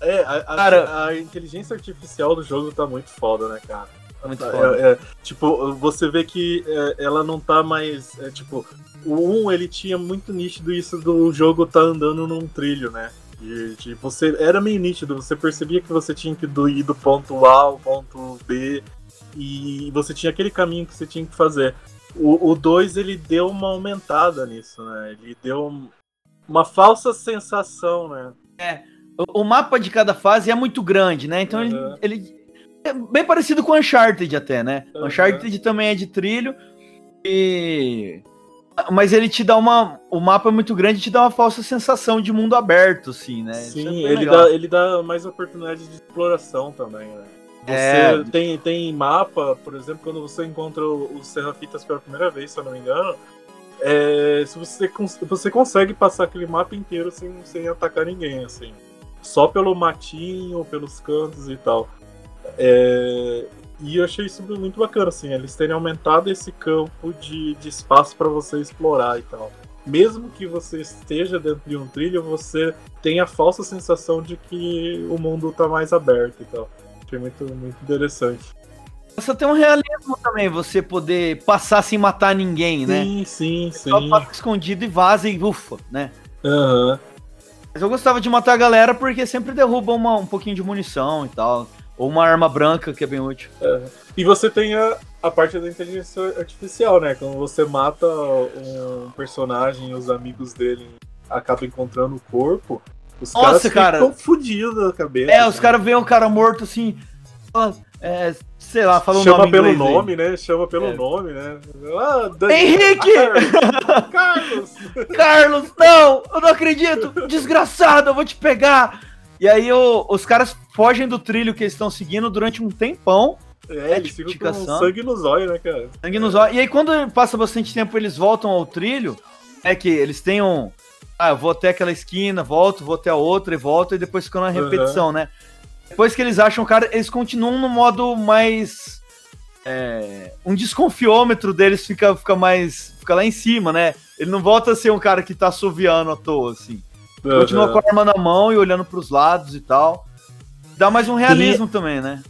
É, a, a- Cara- a inteligência artificial do jogo tá muito foda, né, cara? Muito É, foda. é, tipo, você vê que é, ela não tá mais. é, tipo, o 1 ele tinha muito nítido isso do jogo tá andando num trilho, né? De, de você era meio nítido, você percebia que você tinha que ir do ponto A ao ponto B e você tinha aquele caminho que você tinha que fazer. O 2 ele deu uma aumentada nisso, né? Ele deu um- uma falsa sensação, né? O, o mapa de cada fase é muito grande, né? Então ele, Uhum. ele é bem parecido com Uncharted até, né? Uhum. Uncharted também é de trilho e mas ele te dá uma o mapa é muito grande, e te dá uma falsa sensação de mundo aberto, assim, né? É Sim, bem ele legal. dá, ele dá mais oportunidade de exploração também, né? Você É. tem, tem mapa, por exemplo, quando você encontra os Serrafitas pela primeira vez, se eu não me engano, é, se você, cons- você consegue passar aquele mapa inteiro sem, sem atacar ninguém, assim. Só pelo matinho, pelos cantos e tal. É, e eu achei isso muito bacana, assim, eles terem aumentado esse campo de, de espaço para você explorar e tal. Mesmo que você esteja dentro de um trilho, você tem a falsa sensação de que o mundo tá mais aberto e tal. Achei muito, muito interessante. Você tem um realismo também, você poder passar sem matar ninguém, né? Sim, sim, Só sim. passa escondido e vaza e ufa, né? Aham. Mas eu gostava de matar a galera porque sempre derruba uma, um pouquinho de munição e tal. Ou uma arma branca que é bem útil. É. E você tem a, a parte da inteligência artificial, né? Quando você mata um personagem e os amigos dele acabam encontrando o corpo, os Nossa, caras cara. ficam fodidos da cabeça. É, os né? caras veem o cara morto assim. é, sei lá, fala um Chama nome pelo inglês aí. nome, né? Chama pelo É. nome, né? Ah, Dan- Henrique! Carlos! Carlos, não! Eu não acredito! Desgraçado, eu vou te pegar! E aí o- os caras fogem do trilho que eles estão seguindo durante um tempão. É, eles ficam te com sangue nos olhos, né, cara? Sangue nos olhos. E aí, quando passa bastante tempo, eles voltam ao trilho. É que eles têm um. Ah, eu vou até aquela esquina, volto, vou até a outra e volto, e depois ficam na repetição, né? Depois que eles acham o cara, eles continuam no modo mais. é, um desconfiômetro deles fica, fica mais. fica lá em cima, né? Ele não volta a ser um cara que tá assoviando à toa, assim. Continua com a arma na mão e olhando pros lados e tal. Dá mais um realismo também, né?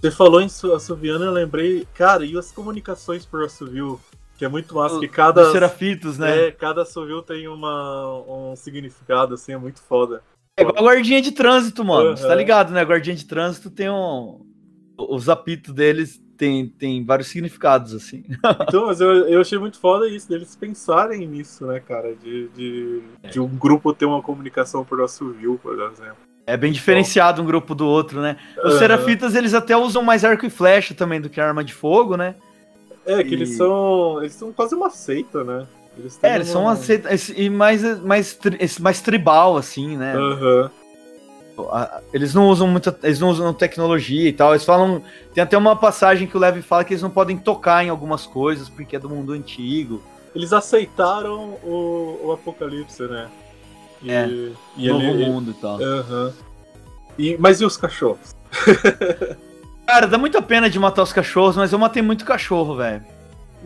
Você falou em su- assoviano, eu lembrei, cara, e as comunicações por assovio? Que é muito massa, que cada. Serafitos, né? É, cada assovio tem uma, um significado, assim, é muito foda. É igual a guardinha de trânsito, mano. Você tá ligado, né? A guardinha de trânsito tem um. Os apitos deles tem, tem vários significados, assim. Então, mas eu, eu achei muito foda isso, deles pensarem nisso, né, cara? De, de, de um grupo ter uma comunicação por assovio, por exemplo. É bem diferenciado um grupo do outro, né? Os Aham. serafitas, eles até usam mais arco e flecha também do que arma de fogo, né? É, que eles E- são. Eles são quase uma seita, né? Eles É, eles são uma- uma seita, e mais, mais, mais tribal, assim, né? A- Eles não usam muita. Eles não usam tecnologia e tal. Eles falam. Tem até uma passagem que o Levi fala que eles não podem tocar em algumas coisas, porque é do mundo antigo. Eles aceitaram o, o apocalipse, né? E, É, e novo ele- mundo e tal. Aham. E, mas e os cachorros? Cara, dá muita pena de matar os cachorros, mas eu matei muito cachorro, velho.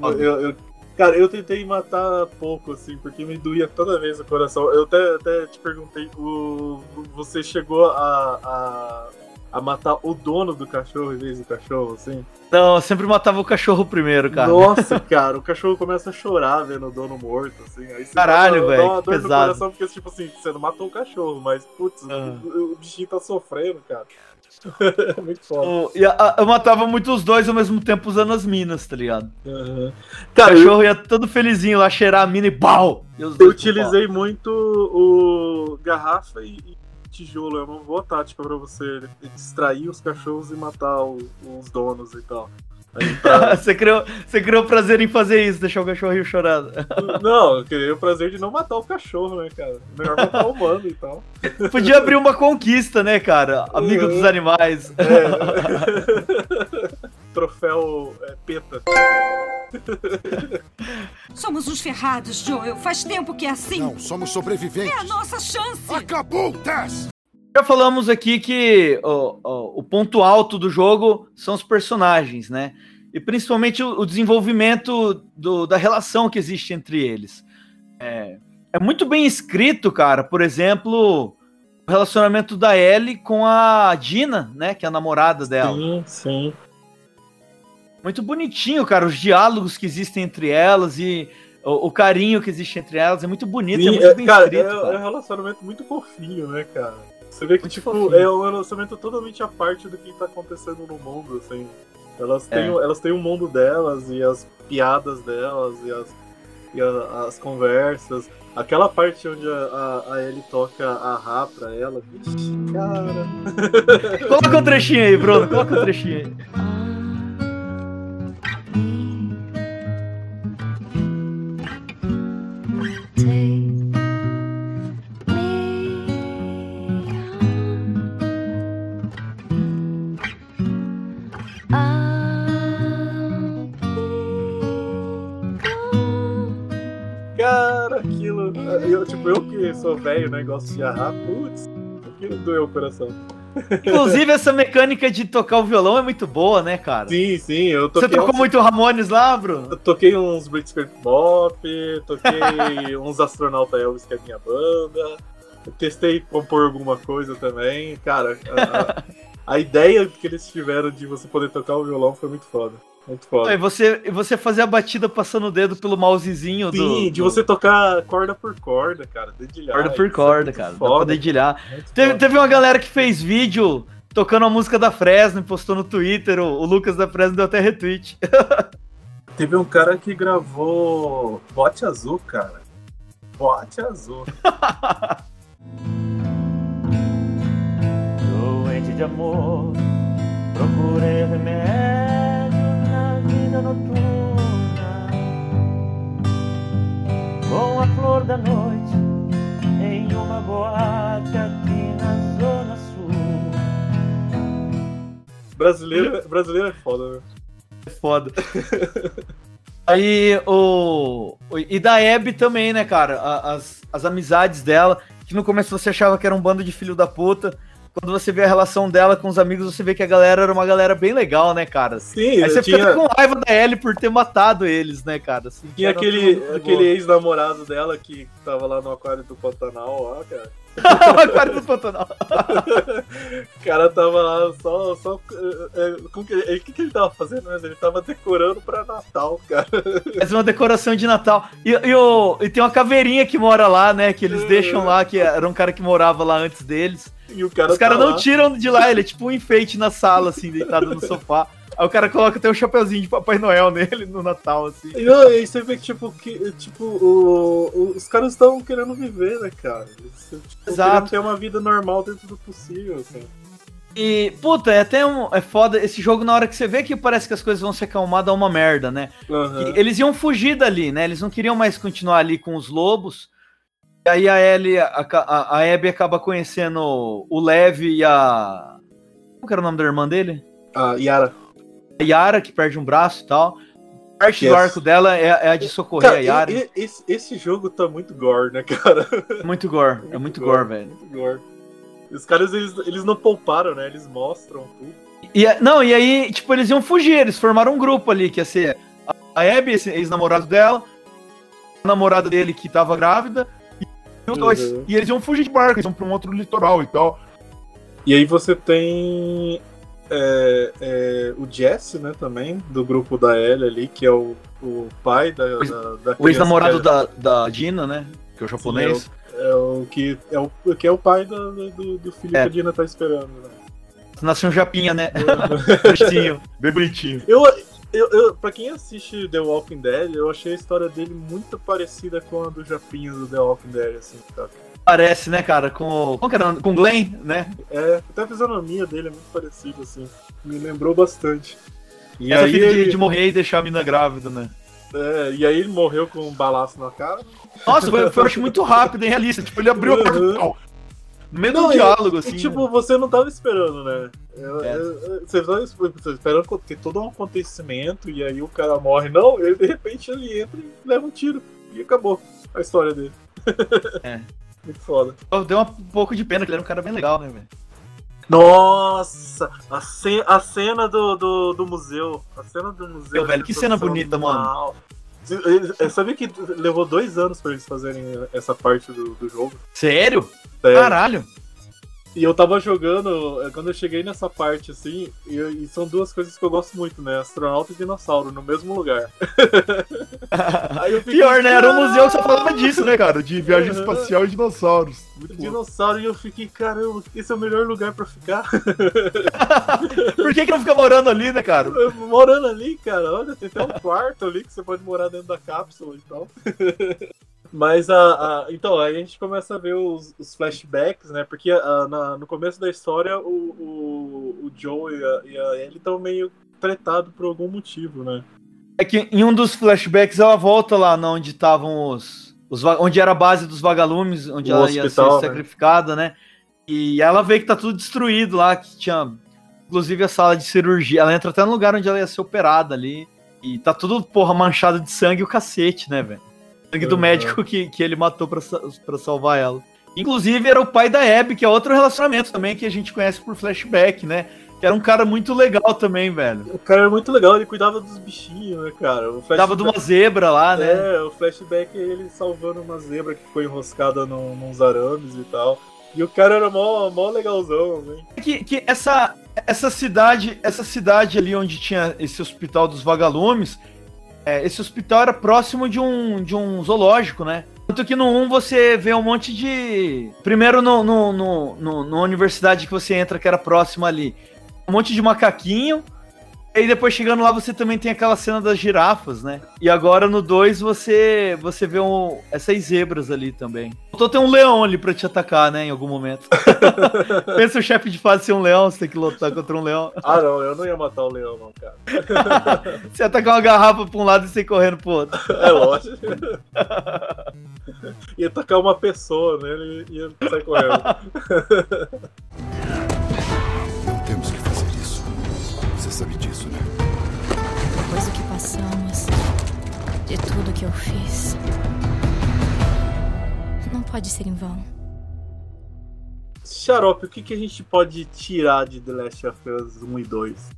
Eu, eu- cara, eu tentei matar pouco, assim, porque me doía toda vez o coração. Eu até, até te perguntei, o, você chegou a, a, a matar o dono do cachorro em vez do cachorro, assim? Não, eu sempre matava o cachorro primeiro, cara. Nossa, cara, o cachorro começa a chorar vendo o dono morto, assim. Aí você Caralho, velho, dá uma dor no pesado. coração, porque, tipo assim, você não matou o cachorro, mas, putz, Ah. o, o bichinho tá sofrendo, cara. Muito foda. O- e a- a- eu matava muito os dois ao mesmo tempo usando as minas, tá ligado? O Cara, eu, cachorro ia todo felizinho lá cheirar a mina e pau! Eu utilizei muito o garrafa e, tijolo. É uma boa tática pra você distrair os cachorros e matar o- os donos e tal. Pra- você, criou, você criou prazer em fazer isso, deixar o cachorrinho chorando. não, eu queria o prazer de não matar o cachorro, né, cara? Melhor matar o humano e tal. Podia abrir uma conquista, né, cara? Amigo dos animais. É. Troféu é, peta. Somos uns ferrados, Joel. Faz tempo que é assim. Não, somos sobreviventes. É a nossa chance. Acabou, Tess! Já falamos aqui que o, o, o ponto alto do jogo são os personagens, né? E principalmente o, o desenvolvimento do- da relação que existe entre eles. É, é muito bem escrito, cara. Por exemplo, o relacionamento da Ellie com a Dina, né? Que é a namorada dela. Sim, sim. Muito bonitinho, cara. Os diálogos que existem entre elas e o, o carinho que existe entre elas é muito bonito, é Sim, muito é, bem cara, escrito. é, cara. é um relacionamento muito fofinho, né, cara? Você vê que, Muito tipo, fofinho. é um relacionamento totalmente à parte do que tá acontecendo no mundo, assim. Elas têm, É. o- elas têm o mundo delas e as piadas delas e as, e a- as conversas. Aquela parte onde a, a, a Ellie toca a Rá pra ela. Vixe, cara. Coloca um trechinho aí, Bruno. Coloca um trechinho aí. Cara, aquilo. Eu, tipo, eu que sou velho, né? De arrar, putz, aquilo doeu o coração. Inclusive, essa mecânica de tocar o violão é muito boa, né, cara? Sim, sim, eu Você toquei. tocou uns- muito Ramones lá, Bruno? Eu toquei uns Blitzkrieg Bop, toquei uns Astronauta Elvis, que é a minha banda. Eu testei compor alguma coisa também. Cara, a- a ideia que eles tiveram de você poder tocar o violão foi muito foda. Muito E foda. você, você fazer a batida passando o dedo pelo mousezinho do. Sim, de do- você tocar corda por corda, cara. Dedilhar. Corda por é corda, muito cara. Dá foda. pra dedilhar. Teve, teve uma galera que fez vídeo tocando a música da Fresno e postou no Twitter. O, o Lucas da Fresno deu até retweet. Teve um cara que gravou Bote Azul, cara. Bote Azul. Doente de amor, procurei remédio vida noturna. Com a flor da noite, em uma boate aqui na Zona Sul. Brasileiro, brasileiro é foda, velho. É foda. Aí o. E da Abby também, né, cara? As, as amizades dela, que no começo você achava que era um bando de filho da puta. Quando você vê a relação dela com os amigos, você vê que a galera era uma galera bem legal, né, cara? Sim, Aí você tinha, fica com raiva da Ellie por ter matado eles, né, cara? Assim, tinha aquele, aquele ex-namorado dela que tava lá no aquário do Pantanal, ó, cara. O aquário do Pantanal. O cara tava lá só. só é, é, como que, o que, que ele tava fazendo mesmo? Ele tava decorando pra Natal, cara. Faz uma decoração de Natal. E, e, o, e tem uma caveirinha que mora lá, né? Que eles deixam lá, que era um cara que morava lá antes deles. E o cara Os caras tá não lá. tiram de lá, ele é tipo um enfeite na sala, assim, deitado no sofá. Aí o cara coloca até um chapeuzinho de Papai Noel nele no Natal, assim. E não, aí você vê que, tipo, que, tipo o, o- os caras estão querendo viver, né, cara? Eles, tipo, Exato. querendo ter uma vida normal dentro do possível, assim. E, puta, é até um, é foda. Esse jogo, na hora que você vê que parece que as coisas vão se acalmar, dá uma merda, né? Que Eles iam fugir dali, né? Eles não queriam mais continuar ali com os lobos. E aí a Ellie, a, a, a Abby acaba conhecendo o Lev e a. Como que era o nome da irmã dele? A Yara. A Yara, que perde um braço e tal. Parte Yes. do arco dela é, é a de socorrer Cara, a Yara. e- e- esse, esse jogo tá muito gore, né, cara? É muito gore, é muito gore, velho. Muito gore. Os caras, eles, eles não pouparam, né? Eles mostram tudo. E, a- não, e aí, tipo, eles iam fugir, eles formaram um grupo ali, que ia ser a, a Abby, esse ex-namorado dela, a namorada dele que tava grávida, e os dois. Uhum. E eles iam fugir de barco, eles iam pra um outro litoral e tal. E aí você tem é, é, o Jesse, né, também, do grupo da Ellie ali, que é o, o pai da, O da, da O ex-namorado da, da Dina, né? Que é o japonês. que É o, que, é o que é o pai da- do, do filho É. que a Dina tá esperando, né? Nasceu um japinha, né? bonitinho, bem bonitinho. Eu, eu, eu, pra quem assiste The Walking Dead, eu achei a história dele muito parecida com a do Japinha do The Walking Dead, assim, tá? Parece, né, cara? Com. Como que era? Com o Glenn, né? É, até a fisionomia dele é muito parecida, assim. Me lembrou bastante. E Essa aí, de, ele, de morrer e deixar a mina grávida, né? é, e aí ele morreu com um balaço na cara. Nossa, foi, foi eu acho muito rápido e realista. Tipo, ele abriu a porta Uhum. e. No meio Não, do e- diálogo, E, assim. tipo, você não tava esperando, né? É, É. é, Você tava esperando ter todo um acontecimento e aí o cara morre. Não, ele de repente ele entra e leva um tiro. E acabou a história dele. É. Muito foda. Deu um pouco de pena, que ele era um cara bem legal, né, velho? Nossa! A, ce- a cena do, do, do museu. A cena do museu. Meu, velho, que cena bonita, mano. Eu- eu sabia que levou dois anos pra eles fazerem essa parte do, do jogo. Sério? Sério. Caralho. E eu tava jogando, eh, quando eu cheguei nessa parte, assim, e, e são duas coisas que eu gosto muito, né? Astronauta e dinossauro, no mesmo lugar. Aí eu fiquei, Pior, né? Era um museu que só falava disso, né, cara? De viagem Uhum. espacial e dinossauros. Muito louco. Dinossauro, e eu fiquei, caramba, esse é o melhor lugar pra ficar. Por que, que não fica morando ali, né, cara? Morando ali, cara, olha, tem até um quarto ali que você pode morar dentro da cápsula e tal. Mas a, a- então, aí a gente começa a ver os, os flashbacks, né? Porque a- na- no começo da história o, o, o Joe e a, e a Ellie estão meio tretados por algum motivo, né? É que em um dos flashbacks ela volta lá onde estavam os, os. Onde era a base dos vagalumes, onde O ela ia hospital, ser né? sacrificada, né? E ela vê que tá tudo destruído lá, que tinha. Inclusive a sala de cirurgia. Ela entra até no lugar onde ela ia ser operada ali. E tá tudo, porra, manchado de sangue o cacete, né, velho? Sangue do Uhum. médico que, que ele matou pra, pra salvar ela. Inclusive era o pai da Abby, que é outro relacionamento também que a gente conhece por flashback, né? Que era um cara muito legal também, velho. O cara era muito legal, ele cuidava dos bichinhos, né, cara? O Tava de uma zebra lá, né? É, o flashback é ele salvando uma zebra que foi enroscada num, nos arames e tal. E o cara era mó, mó legalzão, né? que, que essa, essa cidade, essa cidade ali onde tinha esse hospital dos vagalumes, é, esse hospital era próximo de um, de um zoológico, né? Tanto que no 1 você vê um monte de. Primeiro no, no, no, no- universidade que você entra, que era próxima ali. Um monte de macaquinho. E depois chegando lá você também tem aquela cena das girafas, né? E agora no 2 você você vê um, essas zebras ali também. Faltou ter um leão ali pra te atacar, né? Em algum momento. Pensa o chefe de fase ser um leão, você tem que lutar contra um leão. Ah, não, eu não ia matar o leão, não, cara. Você atacar uma garrafa pra um lado e sair correndo pro outro. É lógico. ia tacar uma pessoa nele e ia sair correndo. sabe disso, né? Depois do que passamos, de tudo que eu fiz, não pode ser em vão. Xarope, o que, que a gente pode tirar de The Last of Us 1 e 2?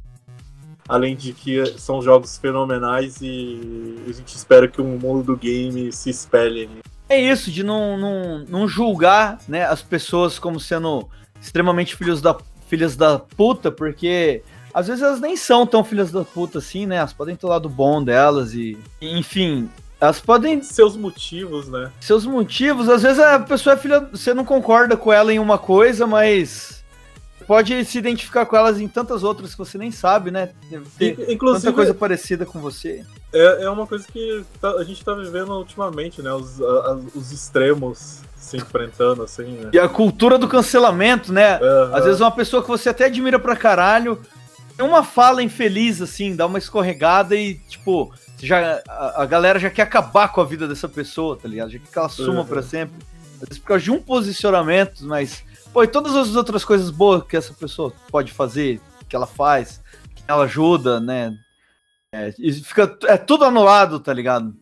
Além de que são jogos fenomenais e a gente espera que o mundo do game se espelhe. É isso, de não, não, não julgar né, as pessoas como sendo extremamente filhos da, filhas da puta, porque às vezes elas nem são tão filhas da puta assim, né? Elas podem ter o lado bom delas e, enfim, elas podem Seus motivos, né? seus motivos. Às vezes a pessoa é filha. Você não concorda com ela em uma coisa, mas pode se identificar com elas em tantas outras que você nem sabe, né? Deve ter Inclusive, tanta coisa parecida com você. É, é uma coisa que tá- a gente tá vivendo ultimamente, né? Os, a- os extremos se enfrentando, assim, né? E a cultura do cancelamento, né? Aham. Às vezes uma pessoa que você até admira pra caralho uma fala infeliz, assim, dá uma escorregada e, tipo, já, a, a galera já quer acabar com a vida dessa pessoa, tá ligado? Já quer que ela suma Uhum. pra sempre. Às vezes por causa de um posicionamento, mas, pô, e todas as outras coisas boas que essa pessoa pode fazer, que ela faz, que ela ajuda, né? É, e fica, é tudo anulado, tá ligado?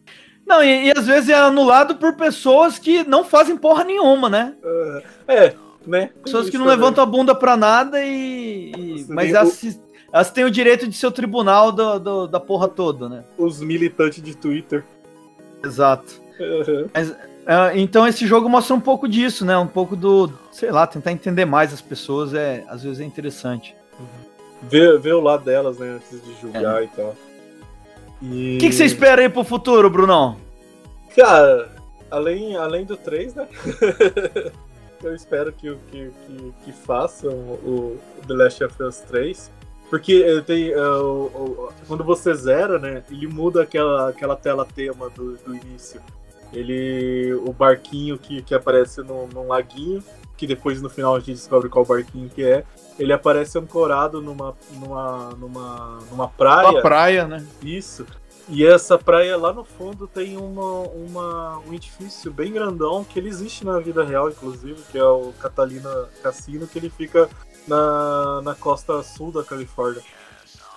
Não, e, e às vezes é anulado por pessoas que não fazem porra nenhuma, né? É, né? Pessoas que isso não também. levantam a bunda pra nada e. e- mas o- se- elas têm o direito de ser o tribunal do, do- da porra toda, né? Os militantes de Twitter. Exato. Uhum. Mas, é, então esse jogo mostra um pouco disso, né? Um pouco do. Sei lá, tentar entender mais as pessoas é às vezes é interessante. Ver, ver o lado delas, né? Antes de julgar e tal. E... O que, que você espera aí pro futuro, Brunão? Cara, além, além do 3, né? eu espero que, que, que, que façam o, o The Last of Us 3. Porque eh, tem, eh, quando você zera, né? Ele muda aquela, aquela tela tema do, do início. Ele. O barquinho que, que aparece num, num laguinho, que depois no final a gente descobre qual barquinho que é. Ele aparece ancorado numa, numa, numa, numa praia. Uma praia, né? Isso. E essa praia lá no fundo tem uma, uma, um edifício bem grandão que ele existe na vida real, inclusive, que é o Catalina Cassino, que ele fica na, na costa sul da Califórnia.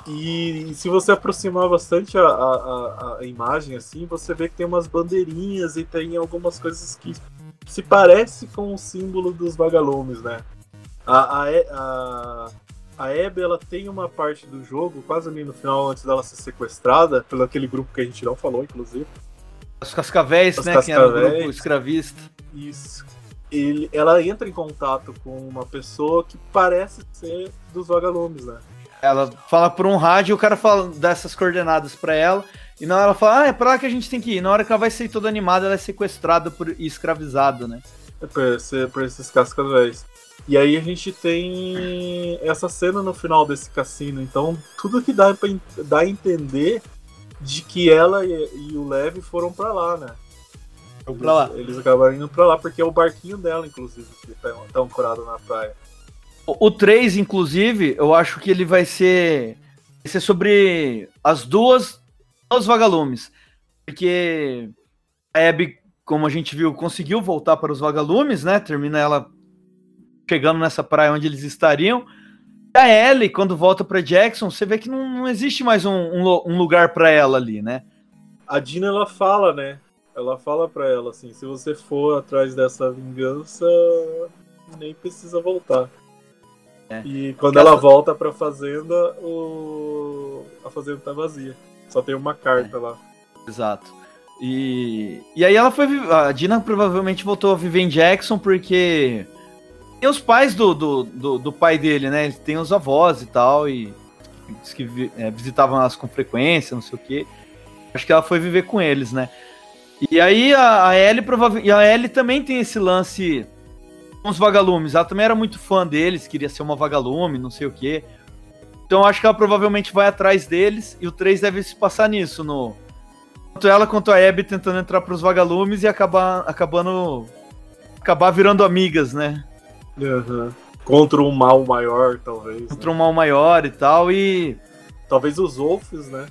E, se você aproximar bastante a, a, a- imagem, assim, você vê que tem umas bandeirinhas e tem algumas coisas que se parece com o símbolo dos vagalumes, né? A, a, a, a Abby, ela tem uma parte do jogo, quase ali no final, antes dela ser sequestrada, pelo aquele grupo que a gente não falou, inclusive. Os cascavéis, Os né? Que era o cascavéis. grupo escravista. Isso. Ele, ela entra em contato com uma pessoa que parece ser dos vagalumes, né? Ela fala por um rádio e o cara fala dessas coordenadas pra ela. E na hora ela fala, ah, é pra lá que a gente tem que ir. Na hora que ela vai ser toda animada, ela é sequestrada por, e escravizada, né? É por, esse- por esses cascavéis. E aí a gente tem essa cena no final desse cassino. Então, tudo que dá, pra, dá a entender de que ela e, e o Lev foram pra lá, né? Eles, pra lá. eles acabaram indo pra lá, porque é o barquinho dela, inclusive, que tá, tá ancorado na praia. O, o 3, inclusive, eu acho que ele vai ser, vai ser sobre as duas, os vagalumes. Porque a Abby, como a gente viu, conseguiu voltar para os vagalumes, né? Termina ela chegando nessa praia onde eles estariam. E a Ellie, quando volta para Jackson, você vê que não, não existe mais um, um um lugar para ela ali, né? A Dina, ela fala, né? Ela fala pra ela assim: se você for atrás dessa vingança, nem precisa voltar. É. E quando ela essa- volta pra fazenda, o... a fazenda tá vazia. Só tem uma carta lá. Exato. E, e aí ela foi. A Dina provavelmente voltou a viver em Jackson porque tem os pais do, do, do, do pai dele, né? Ele tem os avós e tal, e diz que é, visitavam elas com frequência, não sei o quê. Acho que ela foi viver com eles, né? E aí a, a Ellie provavelmente. E a Ellie também tem esse lance com os vagalumes. Ela também era muito fã deles, queria ser uma vagalume, não sei o quê. Então acho que ela provavelmente vai atrás deles e o 3 deve se passar nisso, no. Tanto ela quanto a Abby tentando entrar pros vagalumes e acabar acabando. acabar virando amigas, né? Contra um mal maior, talvez. Contra um mal maior e tal. E. Talvez os Wolves, né?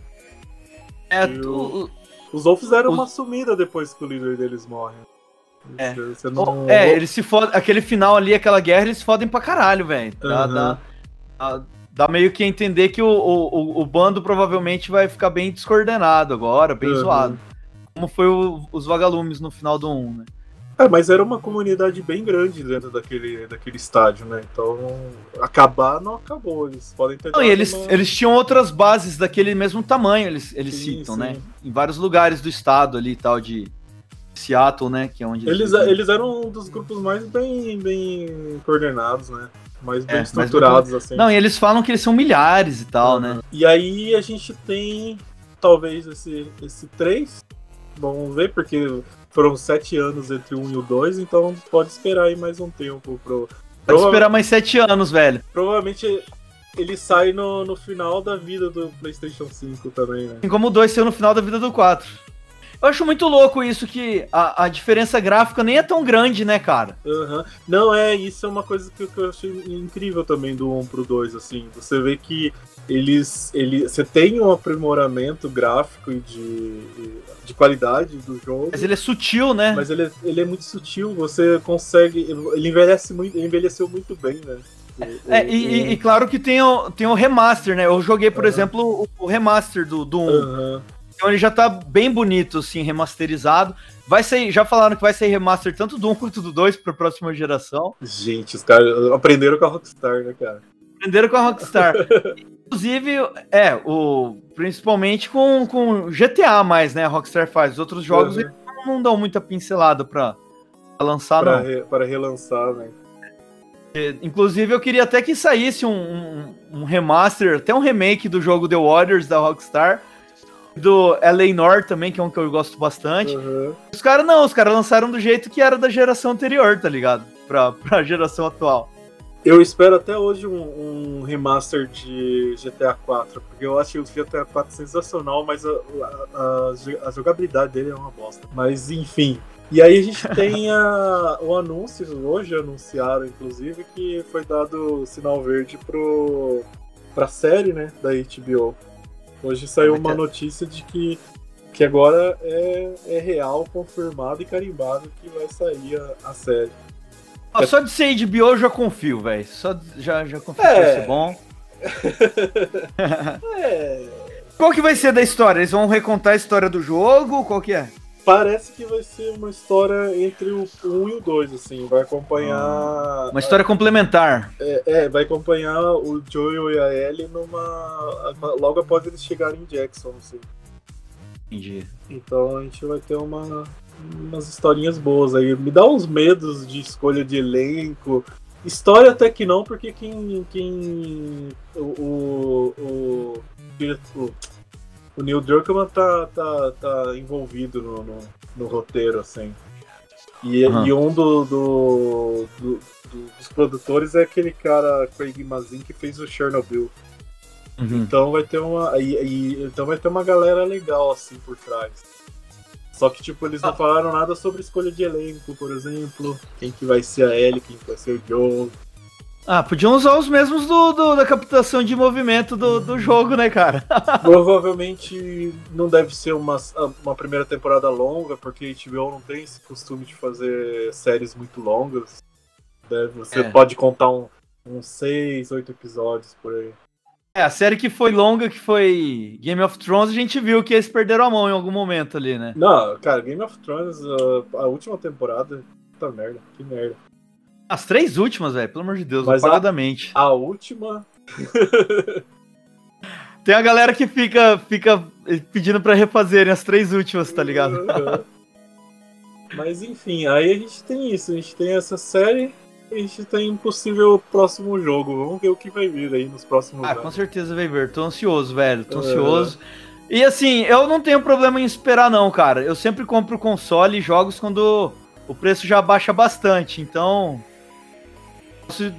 É, o- Os Wolves deram os- uma sumida depois que o líder deles morre. É. Não- É, eles se fodem. Aquele final ali, aquela guerra, eles se fodem pra caralho, velho. Dá, Uhum. dá, dá- dá meio que a entender que o, o, o- o bando provavelmente vai ficar bem descoordenado agora, bem Uhum. zoado. Como foi o- os vagalumes no final do 1, né? É, mas era uma comunidade bem grande dentro daquele, daquele estádio, né? Então, acabar não acabou. Eles podem ter. Não, e eles, uma- eles tinham outras bases daquele mesmo tamanho, eles, eles Sim, citam, sim. né? Em vários lugares do estado ali e tal, de Seattle, né? Que é onde Eles, vivem. eles eram um dos grupos mais bem, bem coordenados, né? Mais bem É, estruturados, muito- assim. Não, e eles falam que eles são milhares e tal, né? E aí a gente tem talvez esse, esse 3. Vamos ver, porque foram sete anos entre o 1 e o 2, então pode esperar aí mais um tempo pro, Pode esperar mais sete anos, velho. Provavelmente ele sai no, no final da vida do PlayStation 5 também, né? Assim como o 2 saiu no final da vida do 4. Eu acho muito louco isso que a, a diferença gráfica nem é tão grande, né, cara? Uhum. Não, é, isso é uma coisa que, que eu achei incrível também do 1 pro 2, assim. Você vê que eles. Ele, você tem um aprimoramento gráfico e de, de qualidade do jogo. Mas ele é sutil, né? Mas ele é, ele é muito sutil, você consegue. Ele envelhece muito, ele envelheceu muito bem, né? O, é, o, e, o... e, claro que tem o, tem o remaster, né? Eu joguei, por uhum. exemplo, o, remaster do, do 1. Uhum. Então ele já tá bem bonito, assim, remasterizado. Vai sair, já falaram que vai sair remaster tanto do 1 quanto do 2 pra próxima geração. Gente, os caras aprenderam com a Rockstar, né, cara? Aprenderam com a Rockstar. Inclusive, é, o, principalmente com, com GTA mais, né? A Rockstar faz. Os outros jogos uhum. não dão muita pincelada pra, pra lançar, pra não. Re, para relançar, né? Inclusive, eu queria até que saísse um, um, um, remaster, até um remake do jogo The Warriors da Rockstar, do LA North também, que é um que eu gosto bastante. Uhum. Os caras não, os caras lançaram do jeito que era da geração anterior, tá ligado? Pra, pra geração atual. Eu espero até hoje um, um remaster de GTA 4, porque eu acho o GTA 4 sensacional, mas a, a, a, a jogabilidade dele é uma bosta. Mas enfim, e aí a gente tem a, o anúncio, hoje anunciaram inclusive, que foi dado sinal verde pro, pra série né, da HBO. Hoje saiu uma notícia de que, que agora é, é real, confirmado e carimbado que vai sair a, a série. Ah, só de ser HBO eu já confio, velho. Só já, já confio é. que vai ser bom. é. Qual que vai ser da história? Eles vão recontar a história do jogo? Qual que é? Parece que vai ser uma história entre o 1 e o 2, assim. Vai acompanhar. Ah, uma história complementar. É, é, vai acompanhar o Joel e a Ellie numa. logo após eles chegarem em Jackson, assim. Entendi. Então a gente vai ter uma, umas historinhas boas aí. Me dá uns medos de escolha de elenco. História até que não, porque quem. quem o, o, o, o, o Neil Druckmann tá, tá, tá envolvido no, no, no roteiro, assim. E, uhum. e um do, do, do, dos produtores é aquele cara, Craig Mazin, que fez o Chernobyl. Uhum. Então vai ter uma. E, e, então vai ter uma galera legal assim por trás. Só que, tipo, eles não ah. falaram nada sobre escolha de elenco, por exemplo. Quem que vai ser a Ellie, quem que vai ser o Joe. Ah, podiam usar os mesmos do, do da captação de movimento do, do jogo, né, cara? Provavelmente não deve ser uma, uma primeira temporada longa, porque a HBO não tem esse costume de fazer séries muito longas. Deve, você é. pode contar um, uns seis, oito episódios por aí. É, a série que foi longa, que foi Game of Thrones, a gente viu que eles perderam a mão em algum momento ali, né? Não, cara, Game of Thrones, a, a última temporada, puta merda, que merda. As três últimas, velho, pelo amor de Deus, Mas apagadamente. A, a última. Tem a galera que fica, fica pedindo para refazerem as três últimas, tá ligado? Mas enfim, aí a gente tem isso, a gente tem essa série a gente tem um possível próximo jogo. Vamos ver o que vai vir aí nos próximos ah, anos. Com certeza vai vir. Tô ansioso, velho. Tô é. ansioso. E assim, eu não tenho problema em esperar, não, cara. Eu sempre compro console e jogos quando o preço já baixa bastante. Então.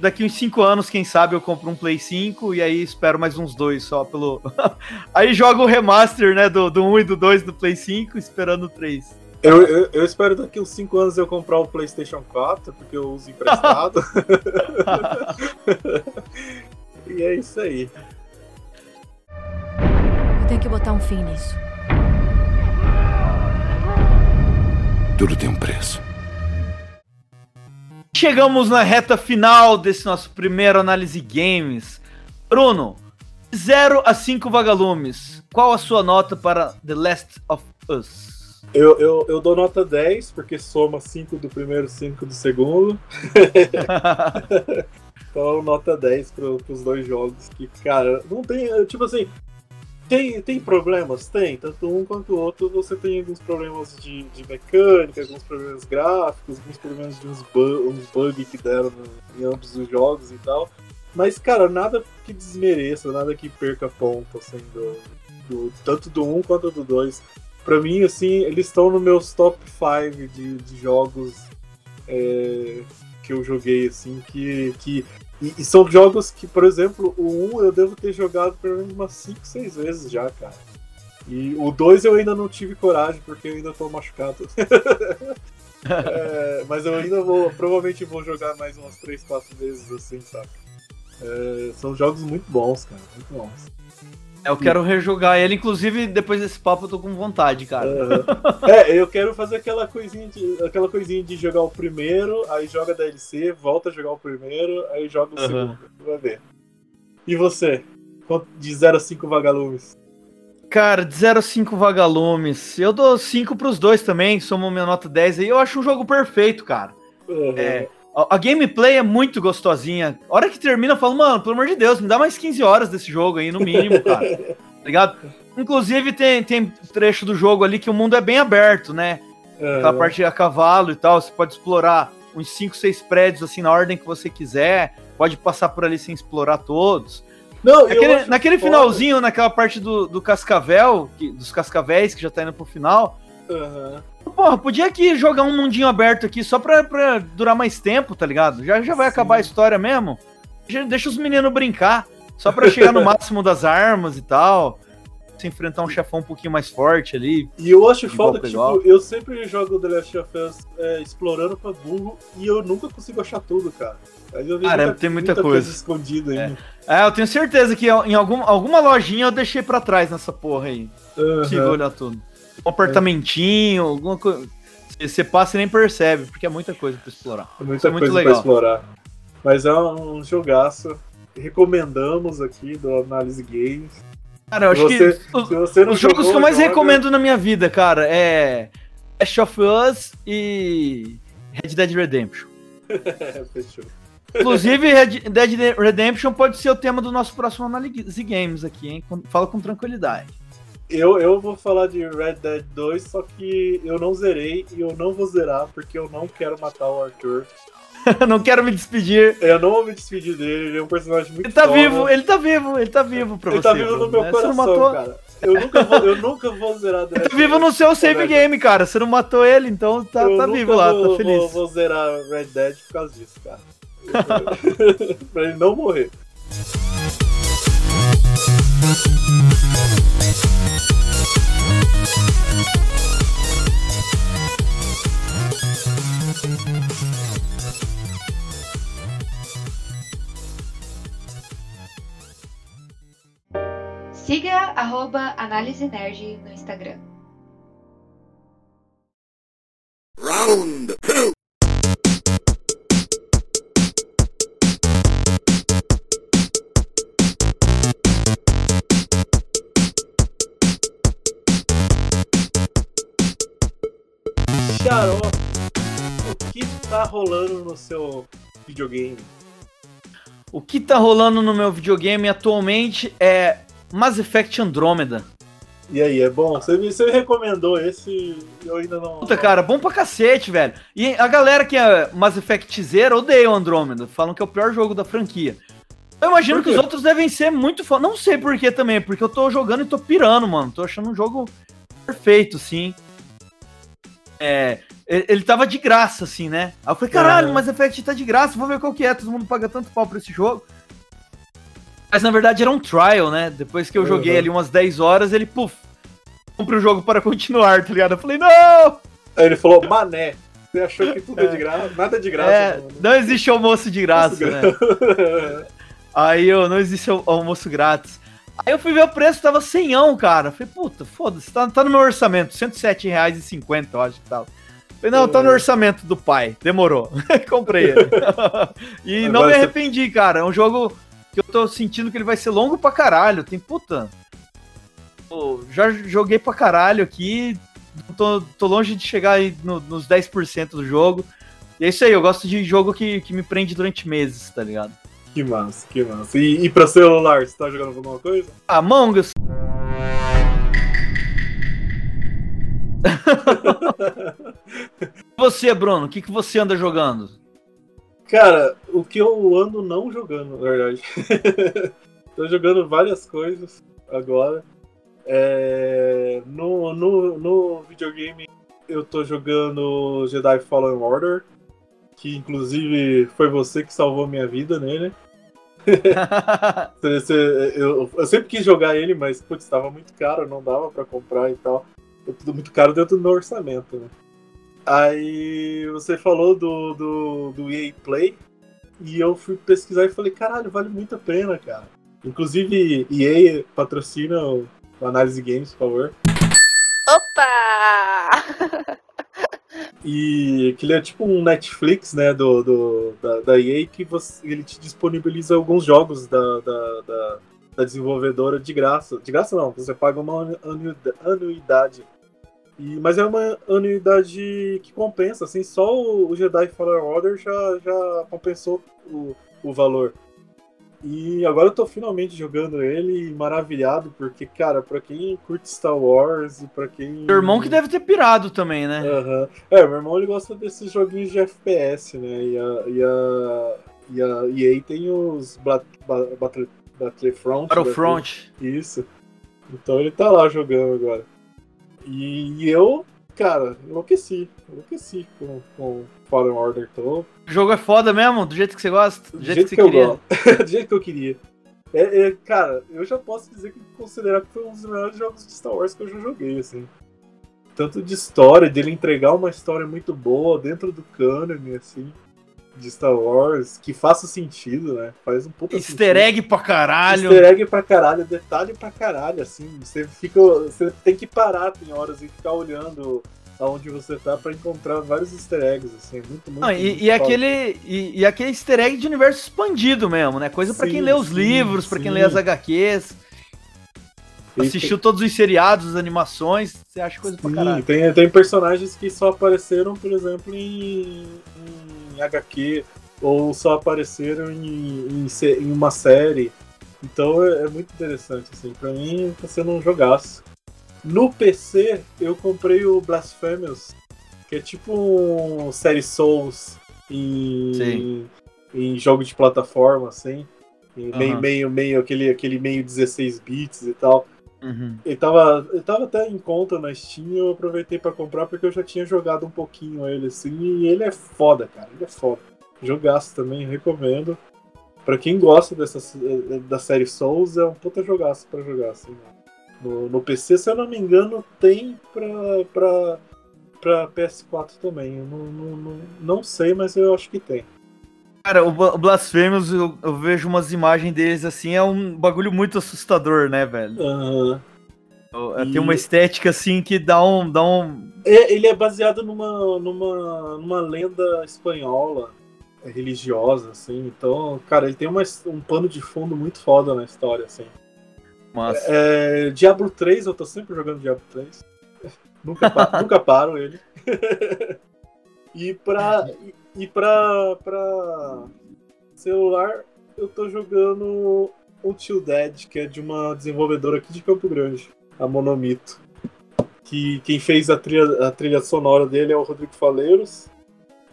Daqui uns 5 anos, quem sabe, eu compro um Play 5 e aí espero mais uns dois só pelo. aí jogo o remaster, né? Do, do 1 e do 2 do Play 5, esperando o 3. Eu, eu, eu, espero daqui uns 5 anos eu comprar o PlayStation 4, porque eu uso emprestado. e é isso aí. Eu tenho que botar um fim nisso. Tudo tem um preço. Chegamos na reta final desse nosso primeiro análise games. Bruno, 0 a 5 vagalumes. Qual a sua nota para The Last of Us? Eu, eu, eu dou nota 10, porque soma 5 do primeiro, 5 do segundo. então, nota 10 pro, pros dois jogos. Que, cara, não tem. Tipo assim. Tem, tem problemas? Tem. Tanto um quanto o outro, você tem alguns problemas de, de mecânica, alguns problemas gráficos, alguns problemas de uns, bu uns bugs que deram em ambos os jogos e tal. Mas, cara, nada que desmereça, nada que perca ponto, assim, do, do tanto do 1 um quanto do 2. Pra mim, assim, eles estão no meus top 5 de, de jogos é, que eu joguei, assim, que. que e, e são jogos que, por exemplo, o 1 eu devo ter jogado pelo menos umas 5, 6 vezes já, cara. E o 2 eu ainda não tive coragem, porque eu ainda tô machucado. é, mas eu ainda vou, provavelmente vou jogar mais umas 3, 4 vezes assim, sabe? É, são jogos muito bons, cara, muito bons. Eu quero rejogar ele, inclusive depois desse papo eu tô com vontade, cara. Uhum. é, eu quero fazer aquela coisinha, de, aquela coisinha de jogar o primeiro, aí joga DLC, volta a jogar o primeiro, aí joga o uhum. segundo. Vai ver. E você? De 0 a 5 vagalumes? Cara, de 0 a 5 vagalumes. Eu dou 5 pros dois também, somam minha nota 10 aí. Eu acho um jogo perfeito, cara. Uhum. É, a, a, gameplay é muito gostosinha. A hora que termina, eu falo, mano, pelo amor de Deus, me dá mais 15 horas desse jogo aí, no mínimo, cara. tá ligado? Inclusive, tem, tem trecho do jogo ali que o mundo é bem aberto, né? Uhum. Aquela parte a cavalo e tal, você pode explorar uns 5, 6 prédios assim na ordem que você quiser. Pode passar por ali sem explorar todos. Não, naquele, naquele finalzinho, naquela parte do, do cascavel, que, dos cascavéis que já tá indo pro final. Uhum. Porra, podia aqui jogar um mundinho aberto aqui só pra, pra durar mais tempo, tá ligado? Já, já vai Sim. acabar a história mesmo. Deixa os meninos brincar. Só pra chegar no máximo das armas e tal. Se enfrentar um chefão um pouquinho mais forte ali. E eu acho foda que, tipo, eu sempre jogo The Last of Us é, explorando pra burro e eu nunca consigo achar tudo, cara. Cara, muita, tem muita, muita coisa. coisa escondida aí. É. é. eu tenho certeza que em algum, alguma lojinha eu deixei pra trás nessa porra aí. Uhum. Consigo olhar tudo. Um apartamentinho, alguma coisa. Você passa e nem percebe, porque é muita coisa pra explorar. É muita é coisa muito legal. pra explorar. Mas é um jogaço. Recomendamos aqui do Análise Games. Cara, eu acho você, que os, os jogos que eu mais joga... recomendo na minha vida, cara, é Last of Us e Red Dead Redemption. Fechou. Inclusive, Red Dead Redemption pode ser o tema do nosso próximo Análise Games aqui, hein? Fala com tranquilidade. Eu, eu vou falar de Red Dead 2, só que eu não zerei e eu não vou zerar porque eu não quero matar o Arthur. não quero me despedir. Eu não vou me despedir dele, ele é um personagem muito Ele tá foda. vivo, ele tá vivo, ele tá vivo pra ele você. Ele tá vivo no meu né? coração, matou... cara. Eu nunca vou, eu nunca vou zerar Ele tá vivo no seu save game, cara. Você não matou ele, então tá, tá vivo lá, tá feliz. Eu vou zerar Red Dead por causa disso, cara. pra ele não morrer. Siga arroba Análise Nerd no Instagram. Round Xarope, o que tá rolando no seu videogame? O que tá rolando no meu videogame atualmente é Mass Effect Andromeda. E aí, é bom? Você me, você me recomendou esse eu ainda não. Puta, cara, bom pra cacete, velho. E a galera que é Mass Effect Zero odeia o Andromeda. Falam que é o pior jogo da franquia. Eu imagino que os outros devem ser muito foda. Não sei por que também, porque eu tô jogando e tô pirando, mano. Tô achando um jogo perfeito, sim. É, ele tava de graça, assim, né? Aí eu falei, caralho, Mass Effect tá de graça, vou ver qual que é. Todo mundo paga tanto pau pra esse jogo. Mas na verdade era um trial, né? Depois que eu joguei uhum. ali umas 10 horas, ele, puf, compre o jogo para continuar, tá ligado? Eu falei, não! Aí ele falou, mané. Você achou que tudo é, de graça? Nada de graça. É, não existe almoço de graça, né? Aí eu, não existe almoço grátis. Aí eu fui ver o preço, tava 100, cara. falei, puta, foda-se, tá, tá no meu orçamento, R$107,50, eu acho que tava. falei, não, tá no é. orçamento do pai, demorou. Comprei ele. e Agora não me arrependi, cara. É um jogo que eu tô sentindo que ele vai ser longo pra caralho. Tem puta. Pô, já joguei pra caralho aqui. Tô, tô longe de chegar aí no, nos 10% do jogo. E é isso aí, eu gosto de jogo que, que me prende durante meses, tá ligado? Que massa, que massa. E, e pra celular, você tá jogando alguma coisa? Among Us. você, Bruno, o que, que você anda jogando? Cara, o que eu ando não jogando, na verdade. Tô jogando várias coisas agora. É... No, no, no videogame eu tô jogando Jedi Fallen Order, que inclusive foi você que salvou minha vida nele. Você- você- eu, eu sempre quis jogar ele, mas putz, estava muito caro, não dava pra comprar e tal. Foi Tudo muito caro dentro do meu orçamento, né? Aí você falou do, do, do EA Play e eu fui pesquisar e falei, caralho, vale muito a pena, cara. Inclusive, EA patrocina o, o Análise Games, por favor. Opa! E que ele é tipo um Netflix, né, do, do, da, da EA, que você, ele te disponibiliza alguns jogos da, da, da, da desenvolvedora de graça. De graça não, você paga uma anu- anuida- anuidade. E, mas é uma anuidade que compensa, assim, só o, o Jedi Fallen Order já, já compensou o, o valor. E agora eu tô finalmente jogando ele e maravilhado, porque, cara, pra quem curte Star Wars e pra quem. Seu irmão que deve ter pirado também, né? Aham. É, meu irmão ele gosta desses joguinhos de FPS, né? E a, e a, e a EA tem os Battle, Battlefront. Battlefront. Isso. Então ele tá lá jogando agora. E, eu, cara, enlouqueci. Enlouqueci com, com Fallen Order. Tô O jogo é foda mesmo, do jeito que você gosta, do, do jeito, jeito que que, você eu queria. gosto. do jeito que eu queria. É, é, cara, eu já posso dizer que considerar que foi um dos melhores jogos de Star Wars que eu já joguei, assim. Tanto de história, dele entregar uma história muito boa dentro do cânone, assim, de Star Wars, que faça sentido, né? Faz um puta Easter egg pra caralho. Easter egg pra caralho, detalhe pra caralho, assim. Você fica. Você tem que parar, tem horas, e ficar olhando aonde você tá pra encontrar vários easter eggs, assim. é Muito, muito. Não, e, muito e aquele, e, e aquele easter egg de universo expandido mesmo, né? Coisa pra quem lê os sim, livros, pra quem lê as HQs. Assistiu todos os seriados, as animações, você acha coisa pra Sim, caralho. tem, tem personagens que só apareceram, por exemplo, em, em HQ, ou só apareceram em, em, em uma série. Então é, é muito interessante, assim. Pra mim tá sendo um jogaço. No PC, eu comprei o Blasphemous, que é tipo um série Souls em, Sim. em jogo de plataforma, assim. E meio, meio, meio, aquele, aquele meio 16 bits e tal. Uhum. Ele tava, ele tava até em conta na Steam eu aproveitei pra comprar porque eu já tinha jogado um pouquinho ele assim e ele é foda, cara. Ele é foda. Jogaço também, recomendo. Pra quem gosta dessa, da série Souls, é um puta jogaço pra jogar, assim. No, no PC, se eu não me engano, tem pra, pra, pra PS4 também. Eu não, não, não, não sei, mas eu acho que tem. Cara, o o Blasphemous, eu, eu vejo umas imagens deles assim, é um bagulho muito assustador, né, velho? Aham. É, Tem uma estética assim que dá um. Dá um... É, ele é baseado numa, numa, numa lenda espanhola é, religiosa, assim. Então, cara, ele tem uma, um pano de fundo muito foda na história, assim. Massa. É, Diablo 3, eu tô sempre jogando Diablo 3. nunca, pa- nunca paro ele. e pra. E, e pra, pra celular, eu tô jogando Until Dead, que é de uma desenvolvedora aqui de Campo Grande, a Monomito. Que quem fez a trilha, a trilha sonora dele é o Rodrigo Faleiros.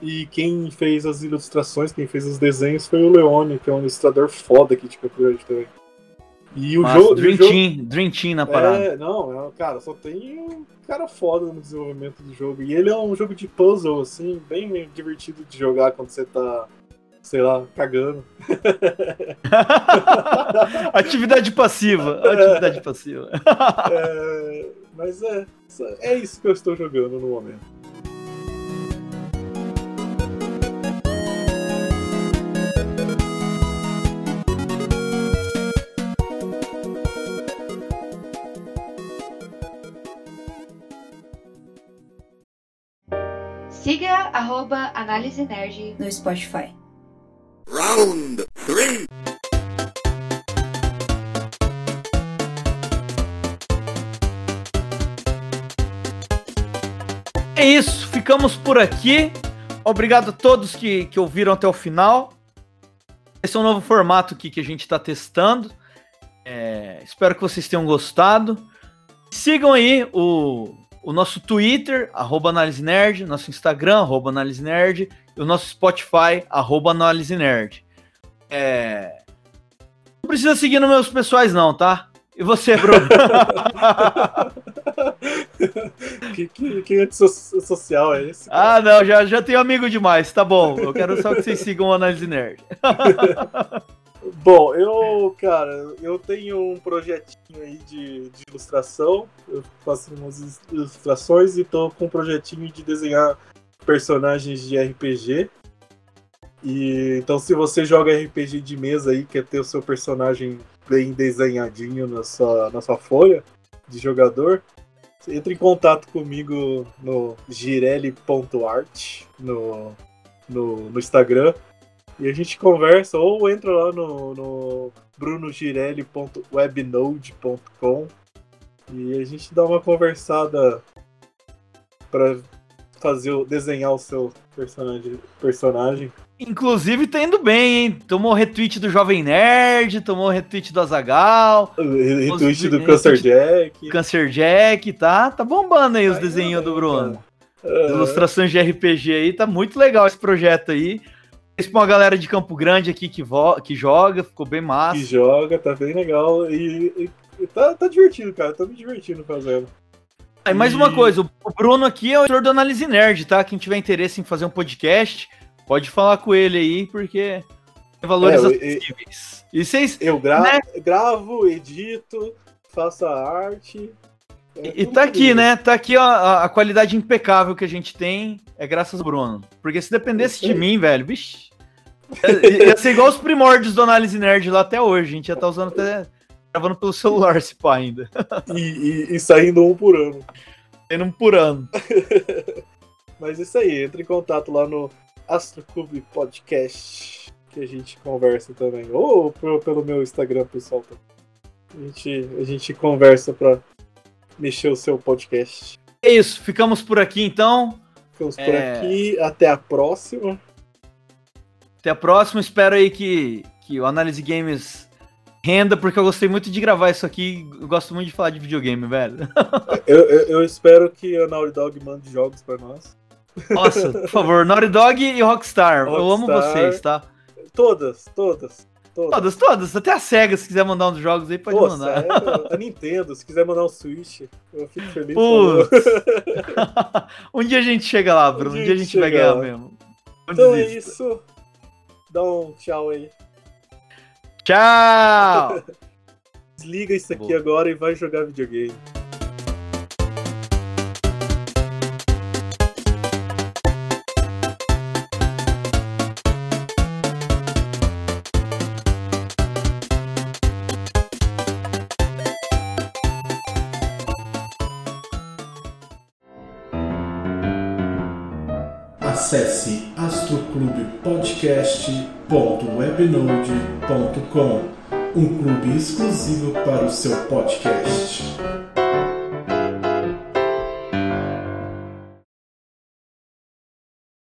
E quem fez as ilustrações, quem fez os desenhos foi o Leone, que é um ilustrador foda aqui de Campo Grande também. E o jogo. Dream jogo- Team, Dream Team na parada. é, não, é, cara, só tem um cara foda no desenvolvimento do jogo. E ele é um jogo de puzzle, assim, bem divertido de jogar quando você tá, sei lá, cagando. atividade passiva. Atividade passiva. É, mas é, é isso que eu estou jogando no momento. Arroba Análise Nerd no Spotify. Round three. É isso, ficamos por aqui. Obrigado a todos que, que ouviram até o final. Esse é um novo formato aqui que a gente está testando. É, espero que vocês tenham gostado. Sigam aí o, o nosso Twitter, arroba Análise Nerd, nosso Instagram, arroba Análise Nerd, e o nosso Spotify, arroba Análise Nerd. É, Não precisa seguir nos meus pessoais não, tá? E você, Bruno? que, que, que antissocial é esse? Ah, não, já, já tenho amigo demais, tá bom. Eu quero só que vocês sigam o Análise Nerd. Bom, eu, cara, eu tenho um projetinho aí de, de ilustração. Eu faço umas ilustrações e tô com um projetinho de desenhar personagens de RPG. E então se você joga RPG de mesa aí, quer ter o seu personagem bem desenhadinho na sua, na sua folha de jogador, entre em contato comigo no girelli.art no, no, no Instagram e a gente conversa, ou entra lá no, no brunogirelli.webnode.com e a gente dá uma conversada para fazer desenhar o seu personagem. personagem. Inclusive tá indo bem, hein? Tomou retweet do Jovem Nerd, tomou retweet do Azagal, retweet do Cancer Jack. Cancer Jack, tá? Tá bombando aí os tá desenhos do Bruno. Uhum. Ilustrações de RPG aí, tá muito legal esse projeto aí. Pra uma galera de Campo Grande aqui que, que joga, ficou bem massa. Que joga, tá bem legal. E, e, tá, tá divertido, cara. Tô me divertindo fazendo. Aí, mais e... uma coisa, o Bruno aqui é o autor do Análise Nerd, tá? Quem tiver interesse em fazer um podcast, pode falar com ele aí, porque tem valores é, acessíveis. E vocês. Eu gra né? gravo, edito, faço a arte. É e tá aqui, né? Tá aqui ó, a, a, qualidade impecável que a gente tem é graças ao Bruno. Porque se dependesse de mim, velho, vixi. Ia ser igual os primórdios do Análise Nerd lá até hoje. A gente já tá usando até. gravando pelo celular esse pá ainda. E, e, e, saindo um por ano. Saindo um por ano. Mas isso aí, entre em contato lá no Astroclube Podcast, que a gente conversa também. Ou pelo meu Instagram pessoal. A gente, a gente conversa pra mexer o seu podcast. É isso, ficamos por aqui então. Ficamos por é... aqui, até a próxima. Até a próxima, espero aí que, que o Análise Games renda, porque eu gostei muito de gravar isso aqui. Eu gosto muito de falar de videogame, velho. eu, eu, eu espero que a Naughty Dog mande jogos para nós. Nossa, por favor, Naughty Dog e Rockstar. Rockstar. Eu amo vocês, tá? Todas, todas. Todas. todas, todas. Até a SEGA, se quiser mandar uns jogos aí, pode mandar. a Nintendo, se quiser mandar um Switch, eu fico feliz. um dia a gente chega lá, Bruno. Um dia, um dia a gente vai ganhar lá. mesmo. Não então desista. é isso. Dá um tchau aí. Tchau! Desliga isso aqui Boa. agora e vai jogar videogame. astroclubepodcast.webnode.com, um clube exclusivo para o seu podcast.